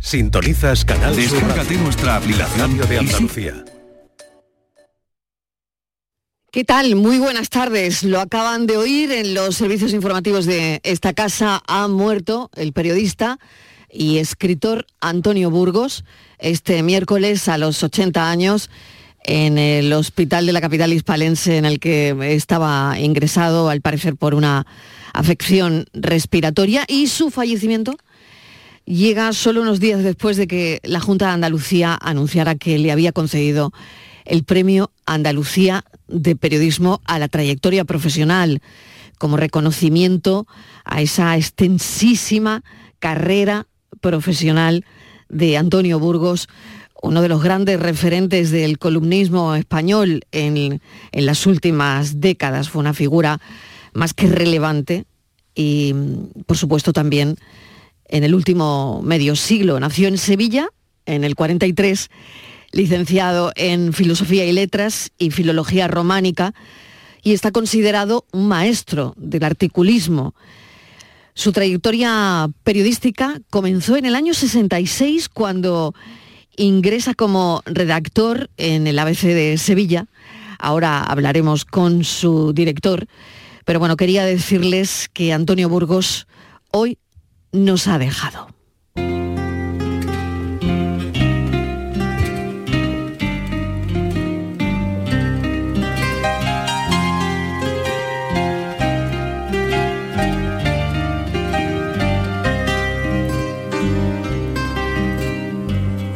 Sintonizas Canal Descárgate nuestra aplicación de Andalucía. ¿Qué tal? Muy buenas tardes. Lo acaban de oír en los servicios informativos de esta casa. Ha muerto el periodista y escritor Antonio Burgos este miércoles a los 80 años en el hospital de la capital hispalense en el que estaba ingresado, al parecer por una afección respiratoria, y su fallecimiento llega solo unos días después de que la Junta de Andalucía anunciara que le había concedido el premio Andalucía de Periodismo a la trayectoria profesional, como reconocimiento a esa extensísima carrera profesional de Antonio Burgos, uno de los grandes referentes del columnismo español en, en las últimas décadas. Fue una figura más que relevante y, por supuesto, también en el último medio siglo. Nació en Sevilla en el 43, licenciado en Filosofía y Letras y Filología Románica, y está considerado un maestro del articulismo. Su trayectoria periodística comenzó en el año 66 cuando ingresa como redactor en el ABC de Sevilla. Ahora hablaremos con su director, pero bueno, quería decirles que Antonio Burgos hoy nos ha dejado.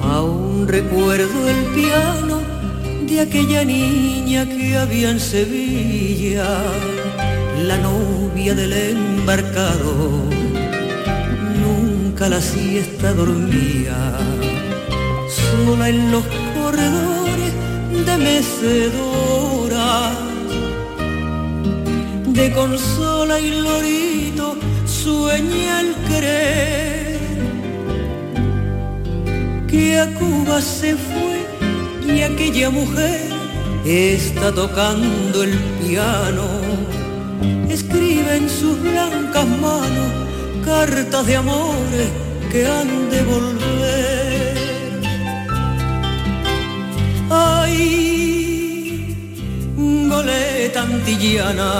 Aún recuerdo el piano de aquella niña que había en Sevilla, la novia del embarcado. Nunca la siesta dormía, sola en los corredores de mecedoras, de consola y lorito sueña el querer. Que a Cuba se fue y aquella mujer está tocando el piano, escribe en sus blancas manos cartas de amores que han de volver. Ay, goleta antillana.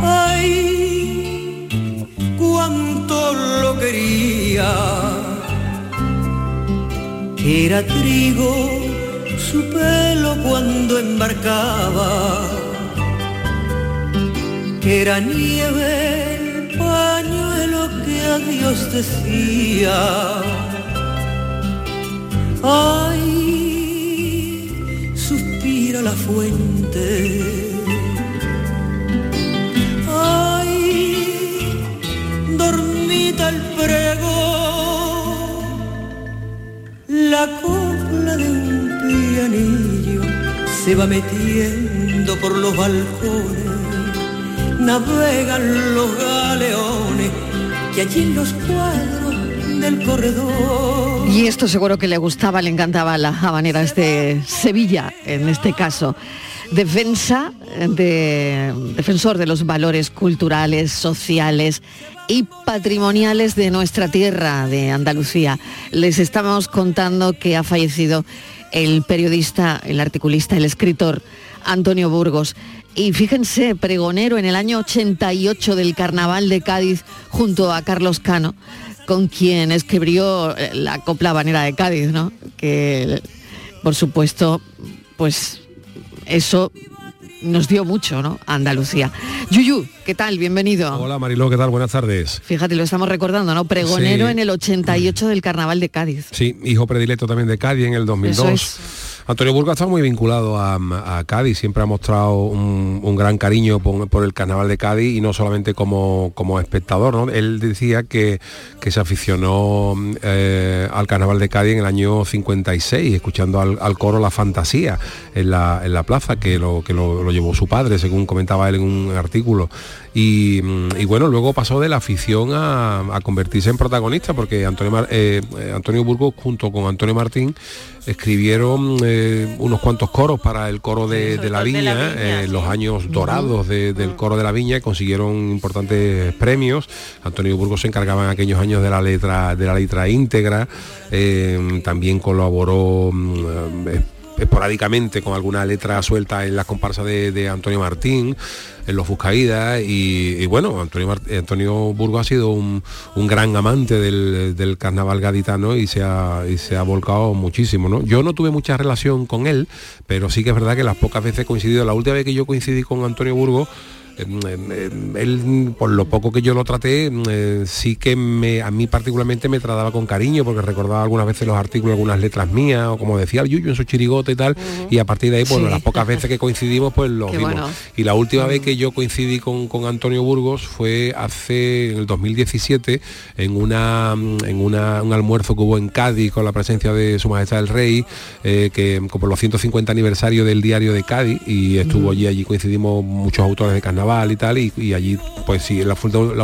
Ay, cuánto lo quería. Que era trigo su pelo cuando embarcaba. Era nieve el pañuelo que a Dios decía. Ay, suspira la fuente. Ay, dormita el prego, la copla de un pianillo se va metiendo por los balcones, navegan los galeones que allí en los cuadros del corredor. Y esto seguro que le gustaba, le encantaba las habaneras de Sevilla, en este caso. Defensa de, defensor de los valores culturales, sociales y patrimoniales de nuestra tierra, de Andalucía. Les estamos contando que ha fallecido el periodista, el articulista, el escritor Antonio Burgos. Y fíjense, pregonero en el año 88 del Carnaval de Cádiz junto a Carlos Cano, con quien escribió eh, la copla habanera de Cádiz, ¿no? Que, por supuesto, pues eso nos dio mucho, ¿no? Andalucía. Yuyu, ¿qué tal? Bienvenido. Hola Mariló, ¿qué tal? Buenas tardes. Fíjate, lo estamos recordando, ¿no? Pregonero Sí. en el 88 del Carnaval de Cádiz. Sí, hijo predilecto también de Cádiz en el 2002. Eso es. Antonio Burgos está muy vinculado a, Cádiz, siempre ha mostrado un, gran cariño por, el carnaval de Cádiz y no solamente como, como espectador. ¿no? Él decía que, que se aficionó eh, al carnaval de Cádiz en el año 56, escuchando al, coro La Fantasía en la, en la plaza, que, lo, que lo llevó su padre, según comentaba él en un artículo. Y, bueno, luego pasó de la afición a, convertirse en protagonista, porque Antonio, eh, Antonio Burgos junto con Antonio Martín escribieron eh, unos cuantos coros para el coro de, la Viña, los años dorados del mm. coro de la Viña, y consiguieron importantes premios. Antonio Burgos se encargaba en aquellos años de la letra, de la letra íntegra, también colaboró mm, esporádicamente con alguna letra suelta en la comparsa de, Antonio Martín, en los Fuscaídas, y, bueno, Antonio, Antonio Burgo ha sido un, gran amante del, carnaval gaditano y se, ha, y se ha volcado muchísimo. ¿no? Yo no tuve mucha relación con él, pero sí que es verdad que las pocas veces he coincidido, la última vez que yo coincidí con Antonio Burgo, él, por lo poco que yo lo traté, eh, sí que me, a mí particularmente me trataba con cariño, porque recordaba algunas veces los artículos, algunas letras mías, o como decía el Yuyu en su chirigote y tal, y a partir de ahí, bueno, las pocas veces que coincidimos, pues lo vimos. Y la última vez que yo coincidí con, Antonio Burgos fue hace, en el 2017, en, una, en un almuerzo que hubo en Cádiz con la presencia de Su Majestad el Rey, eh, que como los 150 aniversario del diario de Cádiz, y estuvo allí, allí coincidimos muchos autores de y tal, y, allí, pues sí, la,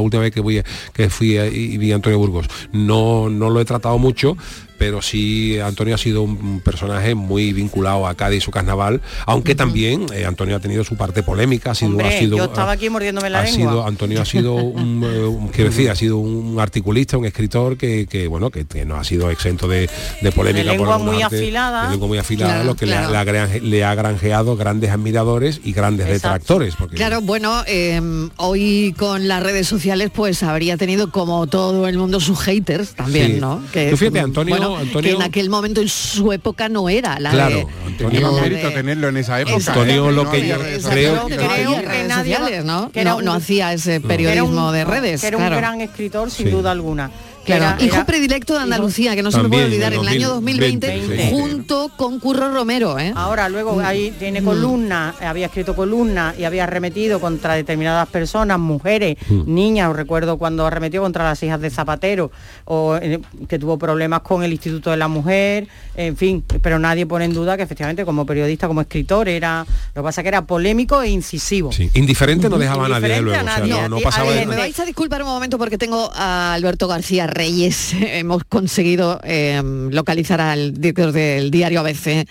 última vez que, voy, que fui y vi a Antonio Burgos. No, no lo he tratado mucho, pero sí Antonio ha sido un personaje muy vinculado a Cádiz y su carnaval, aunque también eh, Antonio ha tenido su parte polémica, ha sido, ha sido yo estaba aquí mordiéndome la ha Sido, Antonio ha sido un, eh, ha sido un articulista, un escritor que, bueno, que, no ha sido exento de, polémica. De lengua muy afilada. lengua muy afilada, lo que le, ha, granjeado grandes admiradores y grandes detractores. Porque... Claro, bueno, em, hoy con las redes sociales pues habría tenido como todo el mundo sus haters también, ¿no? Que, fíjate, Antonio, que en aquel momento en su época no era la claro, de, Antonio mérito tenerlo en esa época. Antonio lo que yo creo, que, ¿no? no, hacía ese periodismo de redes. era un gran escritor sin duda alguna. Claro, hijo predilecto de Andalucía, que no se me puede olvidar, en el año 2020, junto con Curro Romero. ¿eh? Ahora, luego mm. ahí tiene columna, había escrito columna y había arremetido contra determinadas personas, mujeres, mm. niñas, os recuerdo cuando arremetió contra las hijas de Zapatero, o eh, que tuvo problemas con el Instituto de la Mujer, en fin, pero nadie pone en duda que efectivamente como periodista, como escritor, era, lo que pasa que era polémico e incisivo. Indiferente no dejaba a nadie, luego, no, pasaba Me vais a disculpar un momento porque tengo a Alberto García Reyes hemos conseguido eh, localizar al director del diario ABC eh,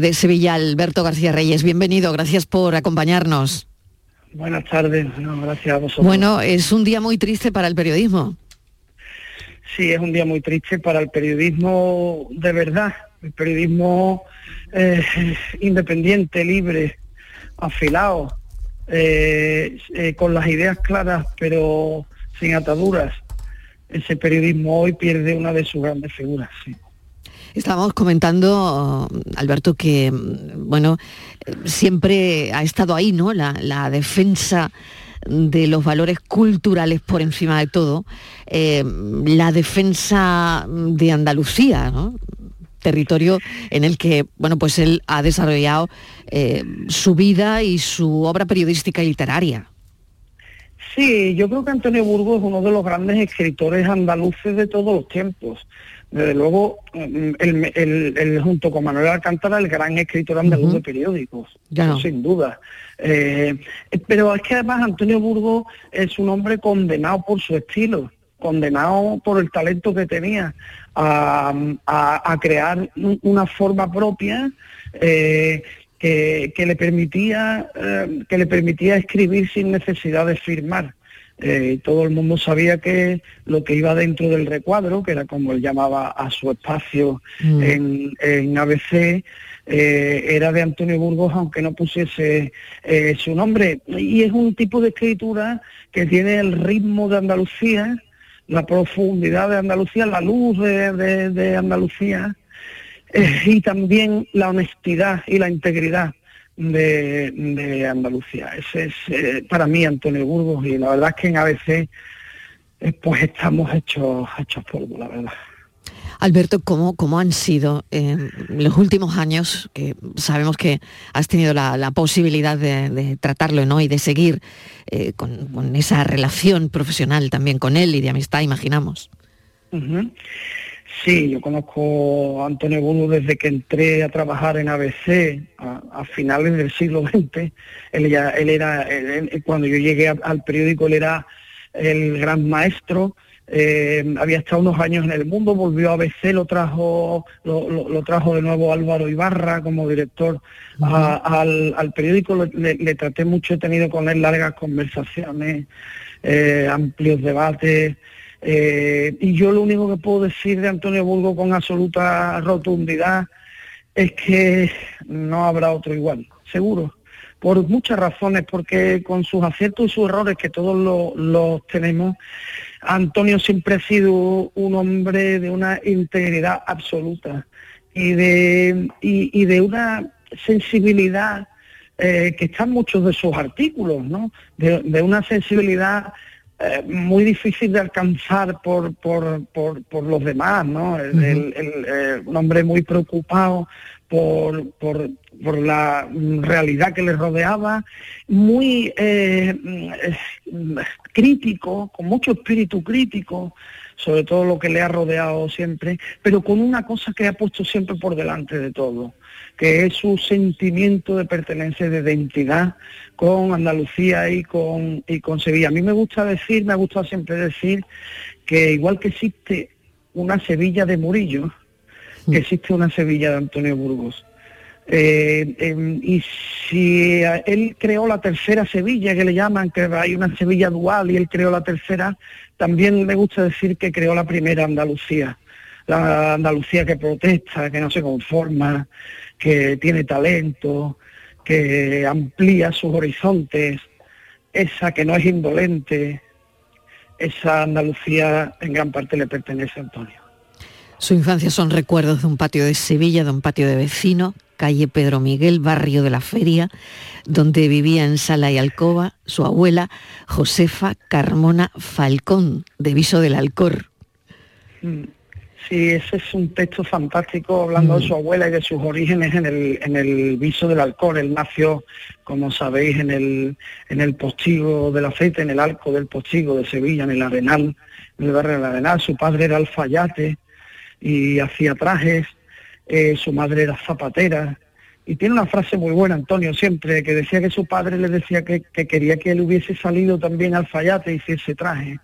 de Sevilla, Alberto García Reyes. Bienvenido, gracias por acompañarnos. Buenas tardes, gracias a vosotros. Bueno, es un día muy triste para el periodismo. Sí, es un día muy triste para el periodismo de verdad, el periodismo eh, independiente, libre, afilado, con las ideas claras pero sin ataduras ese periodismo hoy pierde una de sus grandes figuras. Estábamos comentando, Alberto, que bueno, siempre ha estado ahí, ¿no? La, defensa de los valores culturales por encima de todo, eh, la defensa de Andalucía, territorio en el que bueno pues él ha desarrollado eh, su vida y su obra periodística y literaria. Sí, yo creo que Antonio Burgos es uno de los grandes escritores andaluces de todos los tiempos. Desde luego, mm, el, junto con Manuel Alcántara, el gran escritor andaluz de periódicos, sin duda. Eh, pero es que además Antonio Burgos es un hombre condenado por su estilo, condenado por el talento que tenía a, crear una forma propia. Eh, que, le permitía eh, que le permitía escribir sin necesidad de firmar. Eh, todo el mundo sabía que lo que iba dentro del recuadro, que era como él llamaba a su espacio mm. en, ABC, eh, era de Antonio Burgos, aunque no pusiese su nombre. Y es un tipo de escritura que tiene el ritmo de Andalucía, la profundidad de Andalucía, la luz de Andalucía, eh, y también la honestidad y la integridad de, Andalucía. Ese es eh, para mí Antonio Burgos y la verdad es que en ABC eh, pues estamos hechos, hechos polvo, la verdad. Alberto, ¿cómo, cómo han sido en los últimos años, que sabemos que has tenido la, posibilidad de, tratarlo ¿no? y de seguir con, esa relación profesional también con él y de amistad, imaginamos? Sí, yo conozco a Antonio Burgo desde que entré a trabajar en ABC a, finales del siglo XX. Él, ya, él era, cuando yo llegué al periódico, él era el gran maestro. Eh, había estado unos años en el mundo, volvió a ABC, lo trajo, lo, trajo de nuevo Álvaro Ibarra como director al, periódico. Le, traté mucho, he tenido con él largas conversaciones, eh, amplios debates. Eh, y yo lo único que puedo decir de Antonio Burgo con absoluta rotundidad es que no habrá otro igual, seguro, por muchas razones, porque con sus aciertos y sus errores, que todos los tenemos, Antonio siempre ha sido un hombre de una integridad absoluta y de, y, de una sensibilidad eh, que está en muchos de sus artículos, ¿no? de una sensibilidad eh, muy difícil de alcanzar por, por, por, los demás, ¿no? Eh, un hombre muy preocupado por, por, por, la realidad que le rodeaba, muy eh, crítico, con mucho espíritu crítico, sobre todo lo que le ha rodeado siempre, pero con una cosa que ha puesto siempre por delante de todo, que es su sentimiento de pertenencia, de identidad con Andalucía y con, y con Sevilla. A mí me gusta decir, me ha gustado siempre decir que igual que existe una Sevilla de Murillo, que mm. existe una Sevilla de Antonio Burgos. Eh, em, y si él creó la tercera Sevilla, que le llaman, que hay una Sevilla dual y él creó la tercera, también me gusta decir que creó la primera Andalucía, la Andalucía que protesta, que no se conforma, que tiene talento, que amplía sus horizontes, esa que no es indolente, esa Andalucía en gran parte le pertenece a Antonio. Su infancia son recuerdos de un patio de Sevilla, de un patio de vecino, calle Pedro Miguel, barrio de la Feria, donde vivía en sala y alcoba su abuela Josefa Carmona Falcón, de Viso del Alcor. Mm. Sí, ese es un texto fantástico hablando de mm. su abuela y de sus orígenes en el, en el viso del alcohol. Él nació, como sabéis, en el, en el postigo del aceite, en el arco del postigo de Sevilla, en el Arenal, en el barrio del Arenal. Su padre era alfayate y hacía trajes, eh, su madre era zapatera. Y tiene una frase muy buena, Antonio, siempre, que decía que su padre le decía que, que quería que él hubiese salido también alfayate y hiciese traje.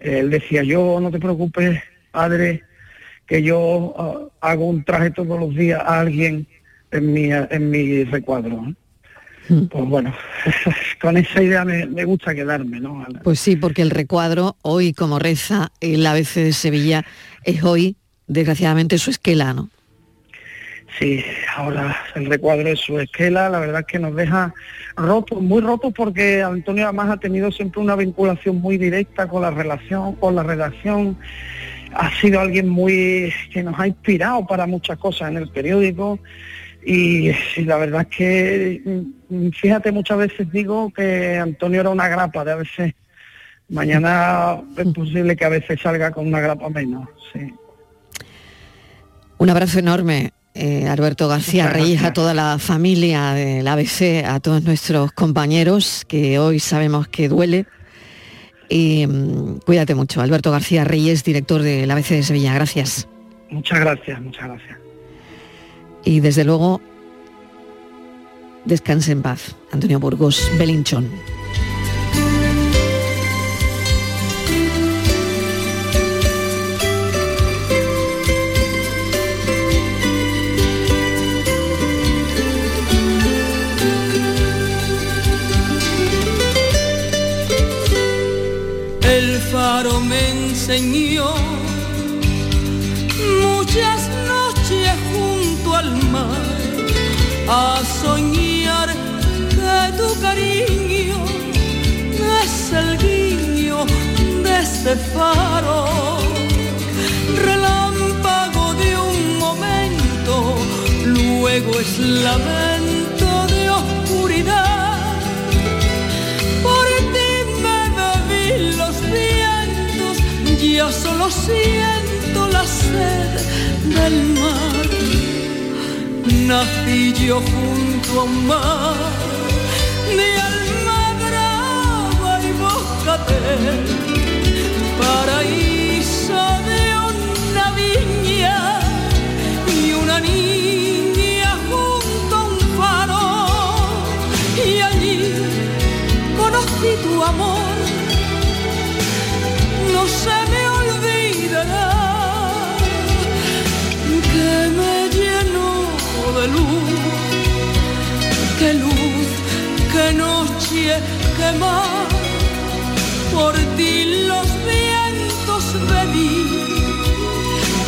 Él decía, yo no te preocupes, padre, que yo ah, hago un traje todos los días a alguien en mi, en mi recuadro. Hmm. Pues bueno, con esa idea me, gusta quedarme, ¿no? Pues sí, porque el recuadro, hoy como reza el ABC de Sevilla, es hoy, desgraciadamente, su esquela, ¿no? Sí, ahora el recuadro es su esquela, la verdad es que nos deja rotos, muy rotos porque Antonio además ha tenido siempre una vinculación muy directa con la relación, con la redacción ha sido alguien muy que nos ha inspirado para muchas cosas en el periódico y, la verdad es que mm, fíjate muchas veces digo que Antonio era una grapa de a veces mañana es posible que a veces salga con una grapa menos sí. un abrazo enorme eh, Alberto García Reyes, a toda la familia del ABC, a todos nuestros compañeros que hoy sabemos que duele y mm, cuídate mucho. Alberto García Reyes, director del ABC de Sevilla. Gracias. Muchas gracias, muchas gracias. Y desde luego, descanse en paz. Antonio Burgos, Belinchón. Me enseñó. Muchas noches junto al mar a soñar que tu cariño es el guiño de este faro, relámpago de un momento, luego es lamento solo siento la sed del mar. Nací yo junto a un mar de almadraba y bocatel, paraíso de una viña y una niña. Por ti los vientos venir,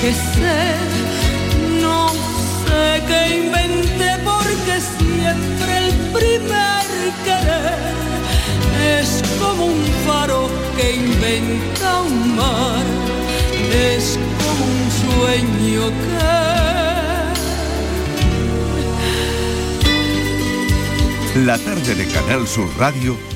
que sé, no sé qué inventé porque siempre el primer querer es como un faro que inventa un mar, es como un sueño que La tarde de Canal Sur Radio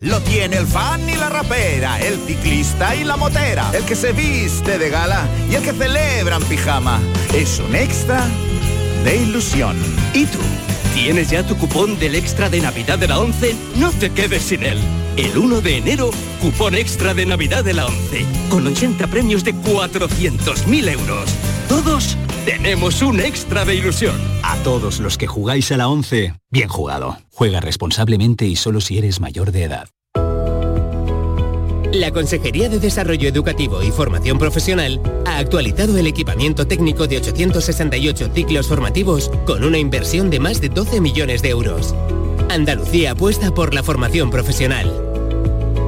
Lo tiene el fan y la rapera, el ciclista y la motera, el que se viste de gala y el que celebra en pijama. Es un extra de ilusión. ¿Y tú? ¿Tienes ya tu cupón del extra de Navidad de la 11? No te quedes sin él. El 1 de enero, cupón extra de Navidad de la 11, con 80 premios de 400.000 euros. Todos tenemos un extra de ilusión. A todos los que jugáis a la 11, bien jugado. Juega responsablemente y solo si eres mayor de edad. La Consejería de Desarrollo Educativo y Formación Profesional ha actualizado el equipamiento técnico de 868 ciclos formativos con una inversión de más de 12 millones de euros. Andalucía apuesta por la formación profesional.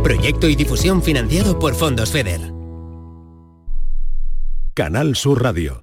Proyecto y difusión financiado por Fondos FEDER. Canal Sur Radio,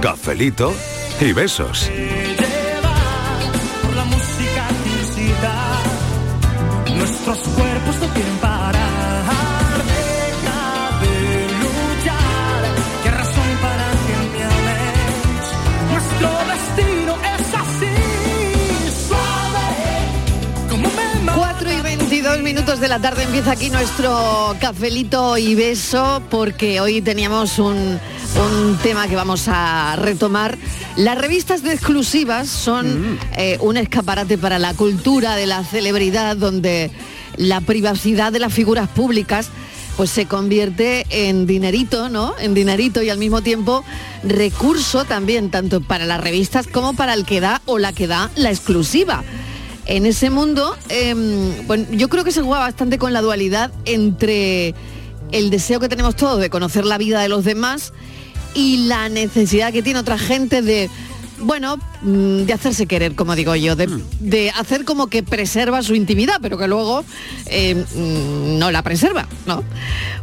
Cafelito y besos. Nuestros cuerpos no quieren parar. Minutos de la tarde empieza aquí nuestro cafelito y beso porque hoy teníamos un, un tema que vamos a retomar. Las revistas de exclusivas son eh, un escaparate para la cultura de la celebridad donde la privacidad de las figuras públicas pues se convierte en dinerito, ¿no? En dinerito y al mismo tiempo recurso también tanto para las revistas como para el que da o la que da la exclusiva en ese mundo, em, bueno, yo creo que se juega bastante con la dualidad entre el deseo que tenemos todos de conocer la vida de los demás y la necesidad que tiene otra gente de bueno, mm, de hacerse querer, como digo yo, mm. de, hacer como que preserva su intimidad, pero que luego eh, mm, no la preserva, ¿no?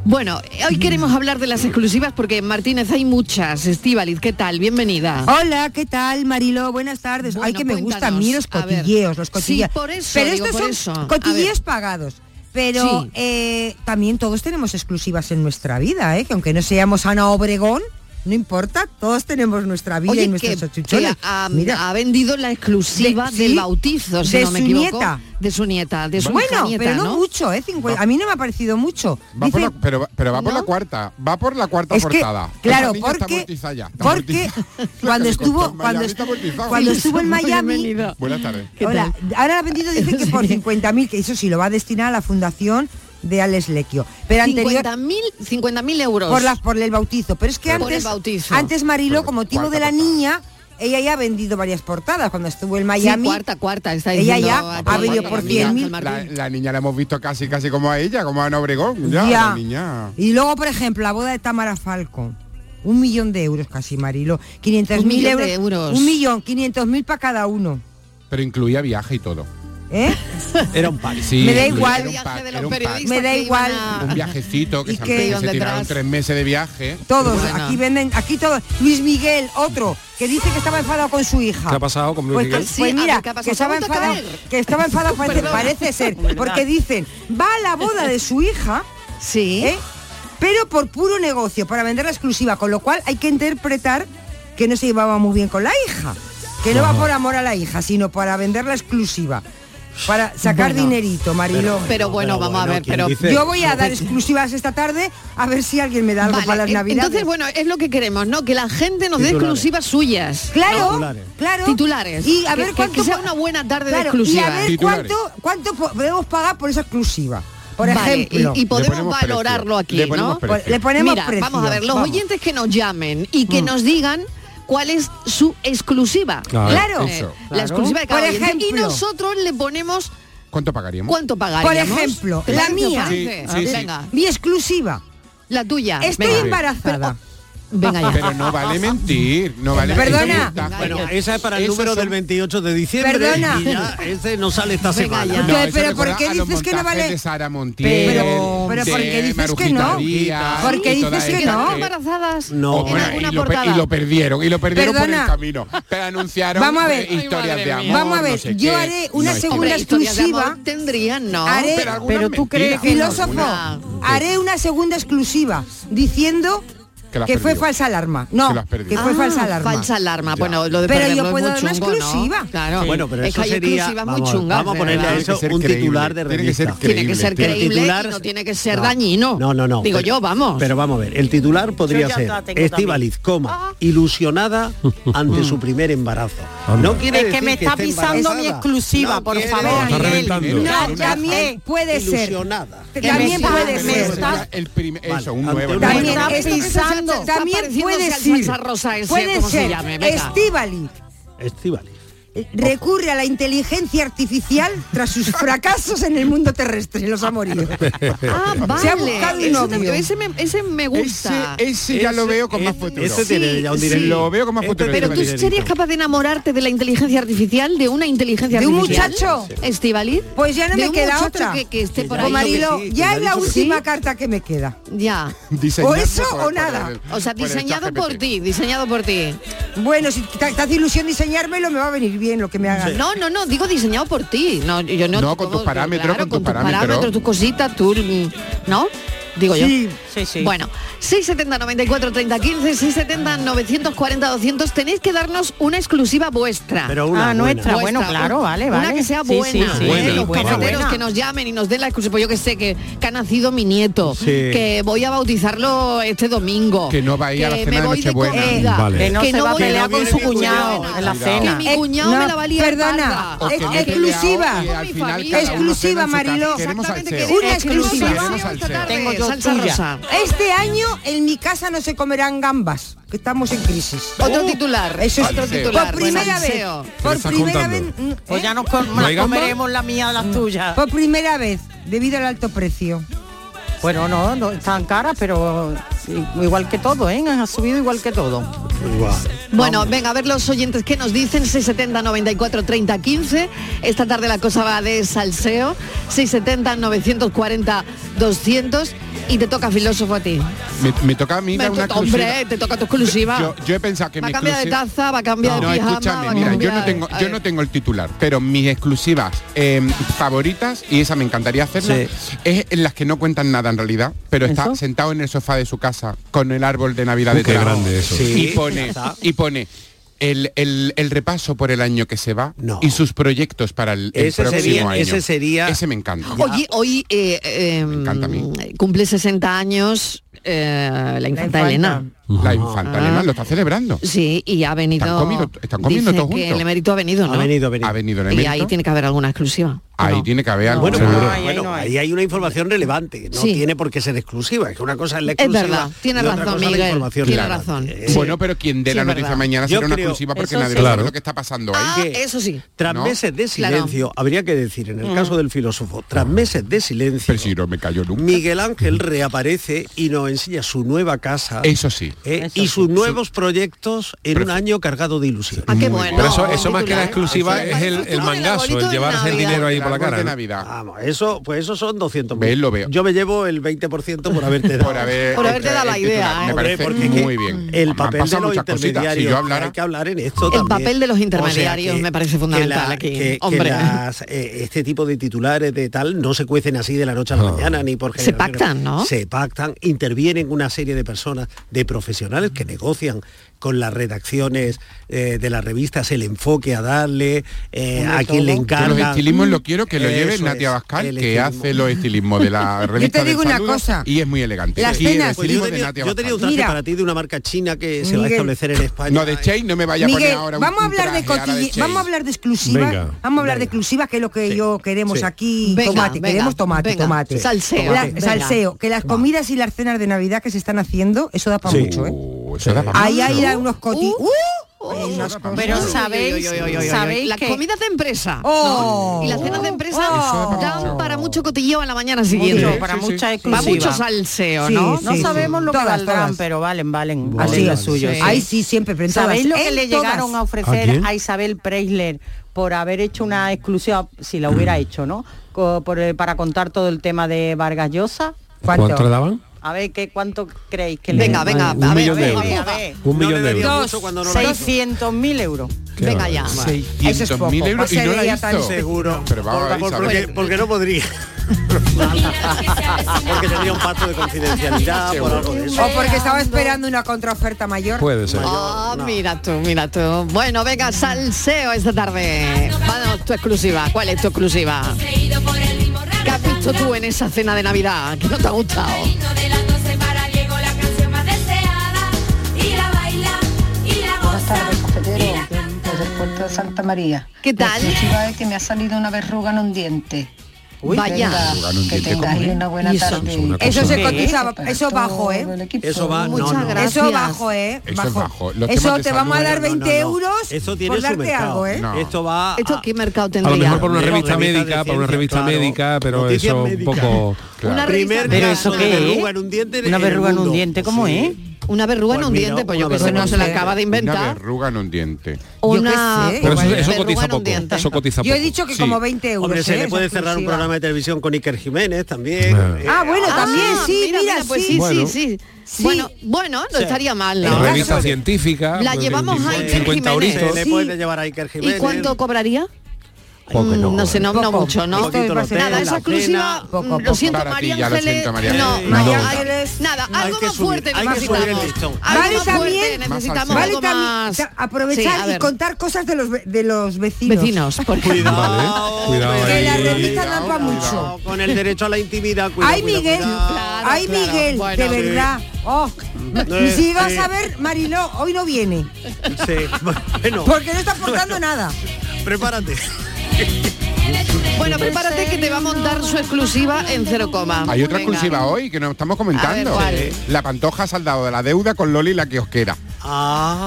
Bueno, hoy queremos hablar de las exclusivas porque Martínez hay muchas. Estivaliz, ¿qué tal? Bienvenida. Hola, ¿qué tal, Marilo? Buenas tardes. Ay, que me gustan a mí los cotilleos, los cotilleos. Por eso, pero estos son eso. cotilleos pagados. Pero sí. Eh, también todos tenemos exclusivas en nuestra vida, ¿eh? que aunque no seamos Ana Obregón, no importa, todos tenemos nuestra vida Oye, y nuestros achuchones. Ha, ha, vendido la exclusiva del bautizo, si de no me su nieta. De su nieta, de su Bueno, pero no, mucho, ¿eh? a mí no me ha parecido mucho. Va pero, pero, va por la cuarta, va por la cuarta portada. Claro, porque, ya, porque cuando estuvo cuando, estuvo en Miami... Buenas tardes. Ahora ha vendido, dicen que por 50.000, que eso sí, lo va a destinar a la fundación de Alex Lecchio. Pero anterior 50.000 50 euros. Por, las, por el bautizo. Pero es que por antes, antes Marilo, pues como motivo de la niña, ella ya ha vendido varias portadas cuando estuvo en Miami. Sí, cuarta, cuarta, está Ella ya ha vendido por 100.000. La, la, niña la hemos visto casi casi como a ella, como a Ana Obregón. Ya, niña. Y luego, por ejemplo, la boda de Tamara Falco. Un millón de euros casi, Marilo. 500.000 euros, euros. Un millón, 500.000 para cada uno. Pero incluía viaje y todo. ¿Eh? Era un par, sí, Me da igual. Un me da igual. Un viajecito que, se, se tiraron tres meses de viaje. Todos, aquí venden, aquí todos. Luis Miguel, otro, que dice que estaba enfadado con su hija. ¿Qué ha pasado con Luis pues, Miguel? Pues mira, que, estaba enfadado, que estaba enfadado, parece, ser, porque dicen, va a la boda de su hija. Sí. ¿eh? Pero por puro negocio, para vender la exclusiva, con lo cual hay que interpretar que no se llevaba muy bien con la hija. Que no va por amor a la hija, sino para vender la exclusiva para sacar dinerito, Marilo. Pero, bueno, vamos a ver, pero yo voy a dar exclusivas esta tarde a ver si alguien me da algo vale, para las Navidades. Entonces, bueno, es lo que queremos, ¿no? Que la gente nos dé exclusivas suyas. Claro, Titulares. claro. Titulares. Y a ver cuánto sea una buena tarde claro, de exclusivas. Y a ver cuánto cuánto podemos pagar por esa exclusiva. Por ejemplo. Y, podemos valorarlo aquí, le ¿no? Le ponemos Mira. Vamos a ver, los oyentes que nos llamen y que mm. nos digan cuál es su exclusiva. Claro. Eh, la exclusiva de cada ejemplo, Y nosotros le ponemos... ¿Cuánto pagaríamos? ¿Cuánto pagaríamos? Por ejemplo, la mía, mi exclusiva. La tuya. Estoy embarazada. Pero no vale mentir, no vale Perdona. Bueno, esa es para el número del 28 de diciembre. Perdona. Ese no sale esta semana. Pero, pero ¿por qué dices que no vale? De Sara Montiel, pero, pero ¿por qué dices que no? Díaz, ¿Por qué dices que no? embarazadas no. En bueno, y, lo, perdieron, y lo perdieron por el camino. Pero anunciaron Vamos a ver. historias de amor. Vamos a ver, yo haré una segunda exclusiva. Tendrían, ¿no? Pero, tú crees que filósofo, haré una segunda exclusiva diciendo que, fue falsa alarma. No, que, fue ah, falsa alarma. Falsa alarma. Bueno, lo de Pero yo puedo dar una exclusiva. Claro. Sí. Bueno, pero eso es que sería vamos, muy chunga. Vamos a ponerle a eso un titular de revista. Tiene que ser creíble, tiene que ser creíble y no tiene que ser dañino. No, no, no. Digo yo, vamos. Pero vamos a ver, el titular podría ser Estivaliz, coma, ah. ilusionada ante su primer embarazo. No quiere es que me está pisando mi exclusiva, por favor. No, también puede ser. También puede ser. Eso, un nuevo. También también puede ser. Rosa ese, puede ser. Se llame? Venga. Estivali. Estivali recurre a la inteligencia artificial tras sus fracasos en el mundo terrestre, los amoríos. Ah, vale. Se ha buscado un novio. Ese, me, gusta. Ese, ya lo veo con más futuro. Ese tiene ya un sí, Lo veo con más eh, futuro. Pero tú serías capaz de enamorarte de la inteligencia artificial, de una inteligencia artificial. ¿De un muchacho? ¿Estivaliz? Pues ya no me queda otra. Que, esté por ahí. Marilo, ya es la última carta que me queda. Ya. o eso o nada. O sea, diseñado por, ti, diseñado por ti. Bueno, si te hace ilusión diseñármelo, me va a venir bien lo que me hagan. No, no, no, digo diseñado por ti. No, yo no, con, tus parámetros, claro, con tus parámetros, con tus parámetros, tus cositas, tú, mm, ¿no? digo sí. yo. Sí, sí. Bueno, 670 94 30 15, 670 940 200, tenéis que darnos una exclusiva vuestra. Pero una ah, nuestra, bueno, claro, vale, vale. Una que sea buena. Sí, sí, ¿eh? buena. Los buena, buena. que nos llamen y nos den la exclusiva, pues yo que sé que, que ha nacido mi nieto, que voy a bautizarlo este domingo. Que no va a ir a la cena de Nochebuena. Eh, vale. Que no, que se no a pelear con su cuñado en la cena. Que mi cuñado me la valía Perdona, exclusiva. Exclusiva, Mariló. Una exclusiva. Tengo yo este año en mi casa no se comerán gambas, que estamos en crisis. Otro oh. titular. Eso es otro titular. Por primera vez. Por primera vez. Mm, pues ya ¿eh? nos, comeremos la mía o las mm. tuyas. Por primera vez, debido al alto precio. Bueno, no, no están caras, pero igual que todo, ¿eh? Ha subido igual que todo. Bueno, venga, a ver los oyentes que nos dicen 670 94 30 15. Esta tarde la cosa va de salseo. 670 940 200 y te toca filósofo a ti. Me, me toca a mí Me dar una hombre, te toca tu exclusiva. Yo, yo he pensado que va a cambiar de taza, va a cambiar no, de pijama. escúchame, va a mira, yo no tengo, yo ver. no tengo el titular, pero mis exclusivas eh, favoritas, y esa me encantaría hacerla, es en las que no cuentan nada en realidad, pero está ¿Eso? sentado en el sofá de su casa con el árbol de Navidad Uh, detrás. qué grande eso. Y pone, y pone el, el- el repaso por el año que se va y sus proyectos para el, el Ese próximo sería- año. ese sería- Ese me encanta. Oye, hoy eh, eh, cumple 60 años eh, la infanta infanta. Elena. La infanta Ah. Elena lo está celebrando. Sí, y ha venido. Están comiendo- están comiendo dice todos que juntos. el emérito ha venido, ¿no? Ha venido, ha venido. Ha venido el Y ahí tiene que haber alguna exclusiva. Ahí tiene que haber algo. Bueno, seguro. bueno, bueno, ahí hay una información relevante, no Sí. tiene por qué ser exclusiva, es que una cosa es la Es exclusiva. verdad, tiene y razón, la información tiene relevante. razón. Eh, Bueno, pero quien dé Sí, la es noticia verdad. mañana será una creo- exclusiva porque nadie sí. sabe lo que está pasando ahí. Ah, eso sí. Tras ¿No? meses de Claro. silencio, habría que decir, en el Mm. caso del filósofo, tras meses de silencio, Pero si no me cayó nunca. Miguel Ángel reaparece y nos enseña su nueva casa Eso sí. eh, y sus nuevos proyectos en un año cargado de ilusión. Ah, qué bueno. Pero eso, más que la titular. exclusiva es el, el mangazo, el llevarse el dinero ahí por la cara. de. Navidad. Vamos, eso, pues eso son 200 Ves, lo veo. Yo me llevo el 20% por haberte dado. Por haber, Por haberte dado la idea, titular. ¿eh? Me parece porque muy bien. El papel de los intermediarios. Si yo hablara, hay que hablar en esto El también. papel de los O sea, intermediarios me parece fundamental aquí, que, que hombre. las, eh, este tipo de titulares de tal no se cuecen así de la noche a la mañana ni por Se pactan, ¿no? Se pactan, intervienen una serie de personas, de profesionales que negocian con las redacciones eh, de las revistas el enfoque a darle, eh, a quien le encarga. Los estilismos lo quiero que lo lleve Eso Natia es, Bascal, que hace los estilismos de la revista te digo una cosa. y es muy elegante. Las y el cenas- Pues yo estilismo de tenía, Natia yo tenía un traje Mira. para ti de una marca china que se va a Miguel. establecer en España. No, de Chain no me vaya a poner Miguel, ahora un- vamos a hablar de Chain. vamos a hablar de exclusivas, Venga. vamos a hablar de exclusivas que es lo que yo queremos Sí. aquí, Venga, tomate, venga, queremos tomate, venga. tomate. Salseo, La- salseo, que las comidas y las cenas de Navidad que se están haciendo, eso da para Sí. mucho, ¿eh? Uh, eso da pa' Ahí hay unos coti. Pero sabéis, las comidas de empresa Oh. ¿no? y las cenas de empresa Oh. dan para mucho cotilleo a la mañana siguiente Mucho, para Sí, mucha va exclusiva. mucho salseo Sí, no No sí, sabemos lo que Todas, valdrán, todas. pero valen, valen. Vale, Valen lo suyo. Ahí sí, siempre, en ¿Sabéis lo que le todas. llegaron a ¿A ofrecer a, Isabel Preisler por haber hecho una exclusiva, si la hubiera hecho, ¿no? Por el- para contar todo el tema de Vargas Llosa? ¿Cuánto? ¿Cuánto le daban? A ver, ¿qué, ¿cuánto creéis que le venga venga Un a ver, millón de a ver, euros. a ver. Un No millón de euros. mucho cuando no lo hizo. 600.000 euros. Qué venga ya Eso es poco. 600.000 euros y no la tan. Seguro. Pero vamos Por- porque, porque no podría. porque tenía un pacto de confidencialidad por algo de eso. O porque estaba esperando una contraoferta mayor. Puede ser. Ah, mira tú, mira tú. Bueno, venga, salseo esta tarde. Vamos, tu exclusiva. ¿Cuál es tu exclusiva? ¿Qué has visto tú en esa cena de Navidad? que no te ha gustado? Buenas tardes, cafetero, desde el puerto de Santa María. ¿Qué tal? La exclusiva es que me ha salido una verruga en un diente. Vaya. Que diente, tengáis ¿cómo es? una buena ¿Y eso? tarde. Es una Eso se Para eso bajo, ¿eh? Eso va, no, Muchas no. gracias. Eso bajo, ¿eh? Eso es bajo. Los Eso te vamos a dar No, no, 20 no. euros Eso tiene por darte algo, ¿eh? No. Esto va ¿Esto qué mercado A lo tendría? mejor por una revista médica, para una revista claro. médica, pero Noticias eso un poco... Una revista Pero eso qué es? verruga en un diente Una verruga en un diente, ¿cómo es? Una verruga en Pues un diente, pues yo una que sé, no se la acaba de Una inventar. verruga en un diente. Una Pero eso, cotiza en un poco. diente. Eso cotiza Yo he dicho que Sí. como 20 euros. Hombre, se ¿eh? le puede Esa cerrar un programa de televisión con Iker Jiménez también. Ah. Eh, Ah, bueno, también sí, mira, pues sí. sí, Bueno. sí. Bueno, bueno, no Sí. estaría mal, La revista científica. La pues, llevamos a 50 Iker Jiménez. euritos. Se le Sí. puede llevar a Iker ¿Y cuánto cobraría? Poco, Mm, no. no sé, no, no Poco. mucho, ¿no? Un poquito el hotel, Nada, esa la exclusiva. Poco, mm, poco. lo siento, María Ángeles. siento, María No, Ángeles. María No. Ángeles, nada, algo más subir, fuerte hay que necesitamos. subir el listón. Algo Vale, más también- necesitamos algo también más... aprovechar y contar cosas de los, de los vecinos. Vecinos, por Cuidado, Vale, cuidado Que la revista cuidado, mucho. Con el derecho a la intimidad. Cuidado, Ay, Miguel. Ay. Miguel, de verdad. Oh. Eh, Y si vas eh. a ver, Mariló, hoy no viene. Sí, bueno, Porque no está aportando nada. prepárate. yeah. Bueno, prepárate que te va a montar su exclusiva en cero coma. Hay otra Venga. exclusiva hoy que nos estamos comentando. A ver, ¿cuál? La pantoja ha saldado de la deuda con Loli la kiosquera.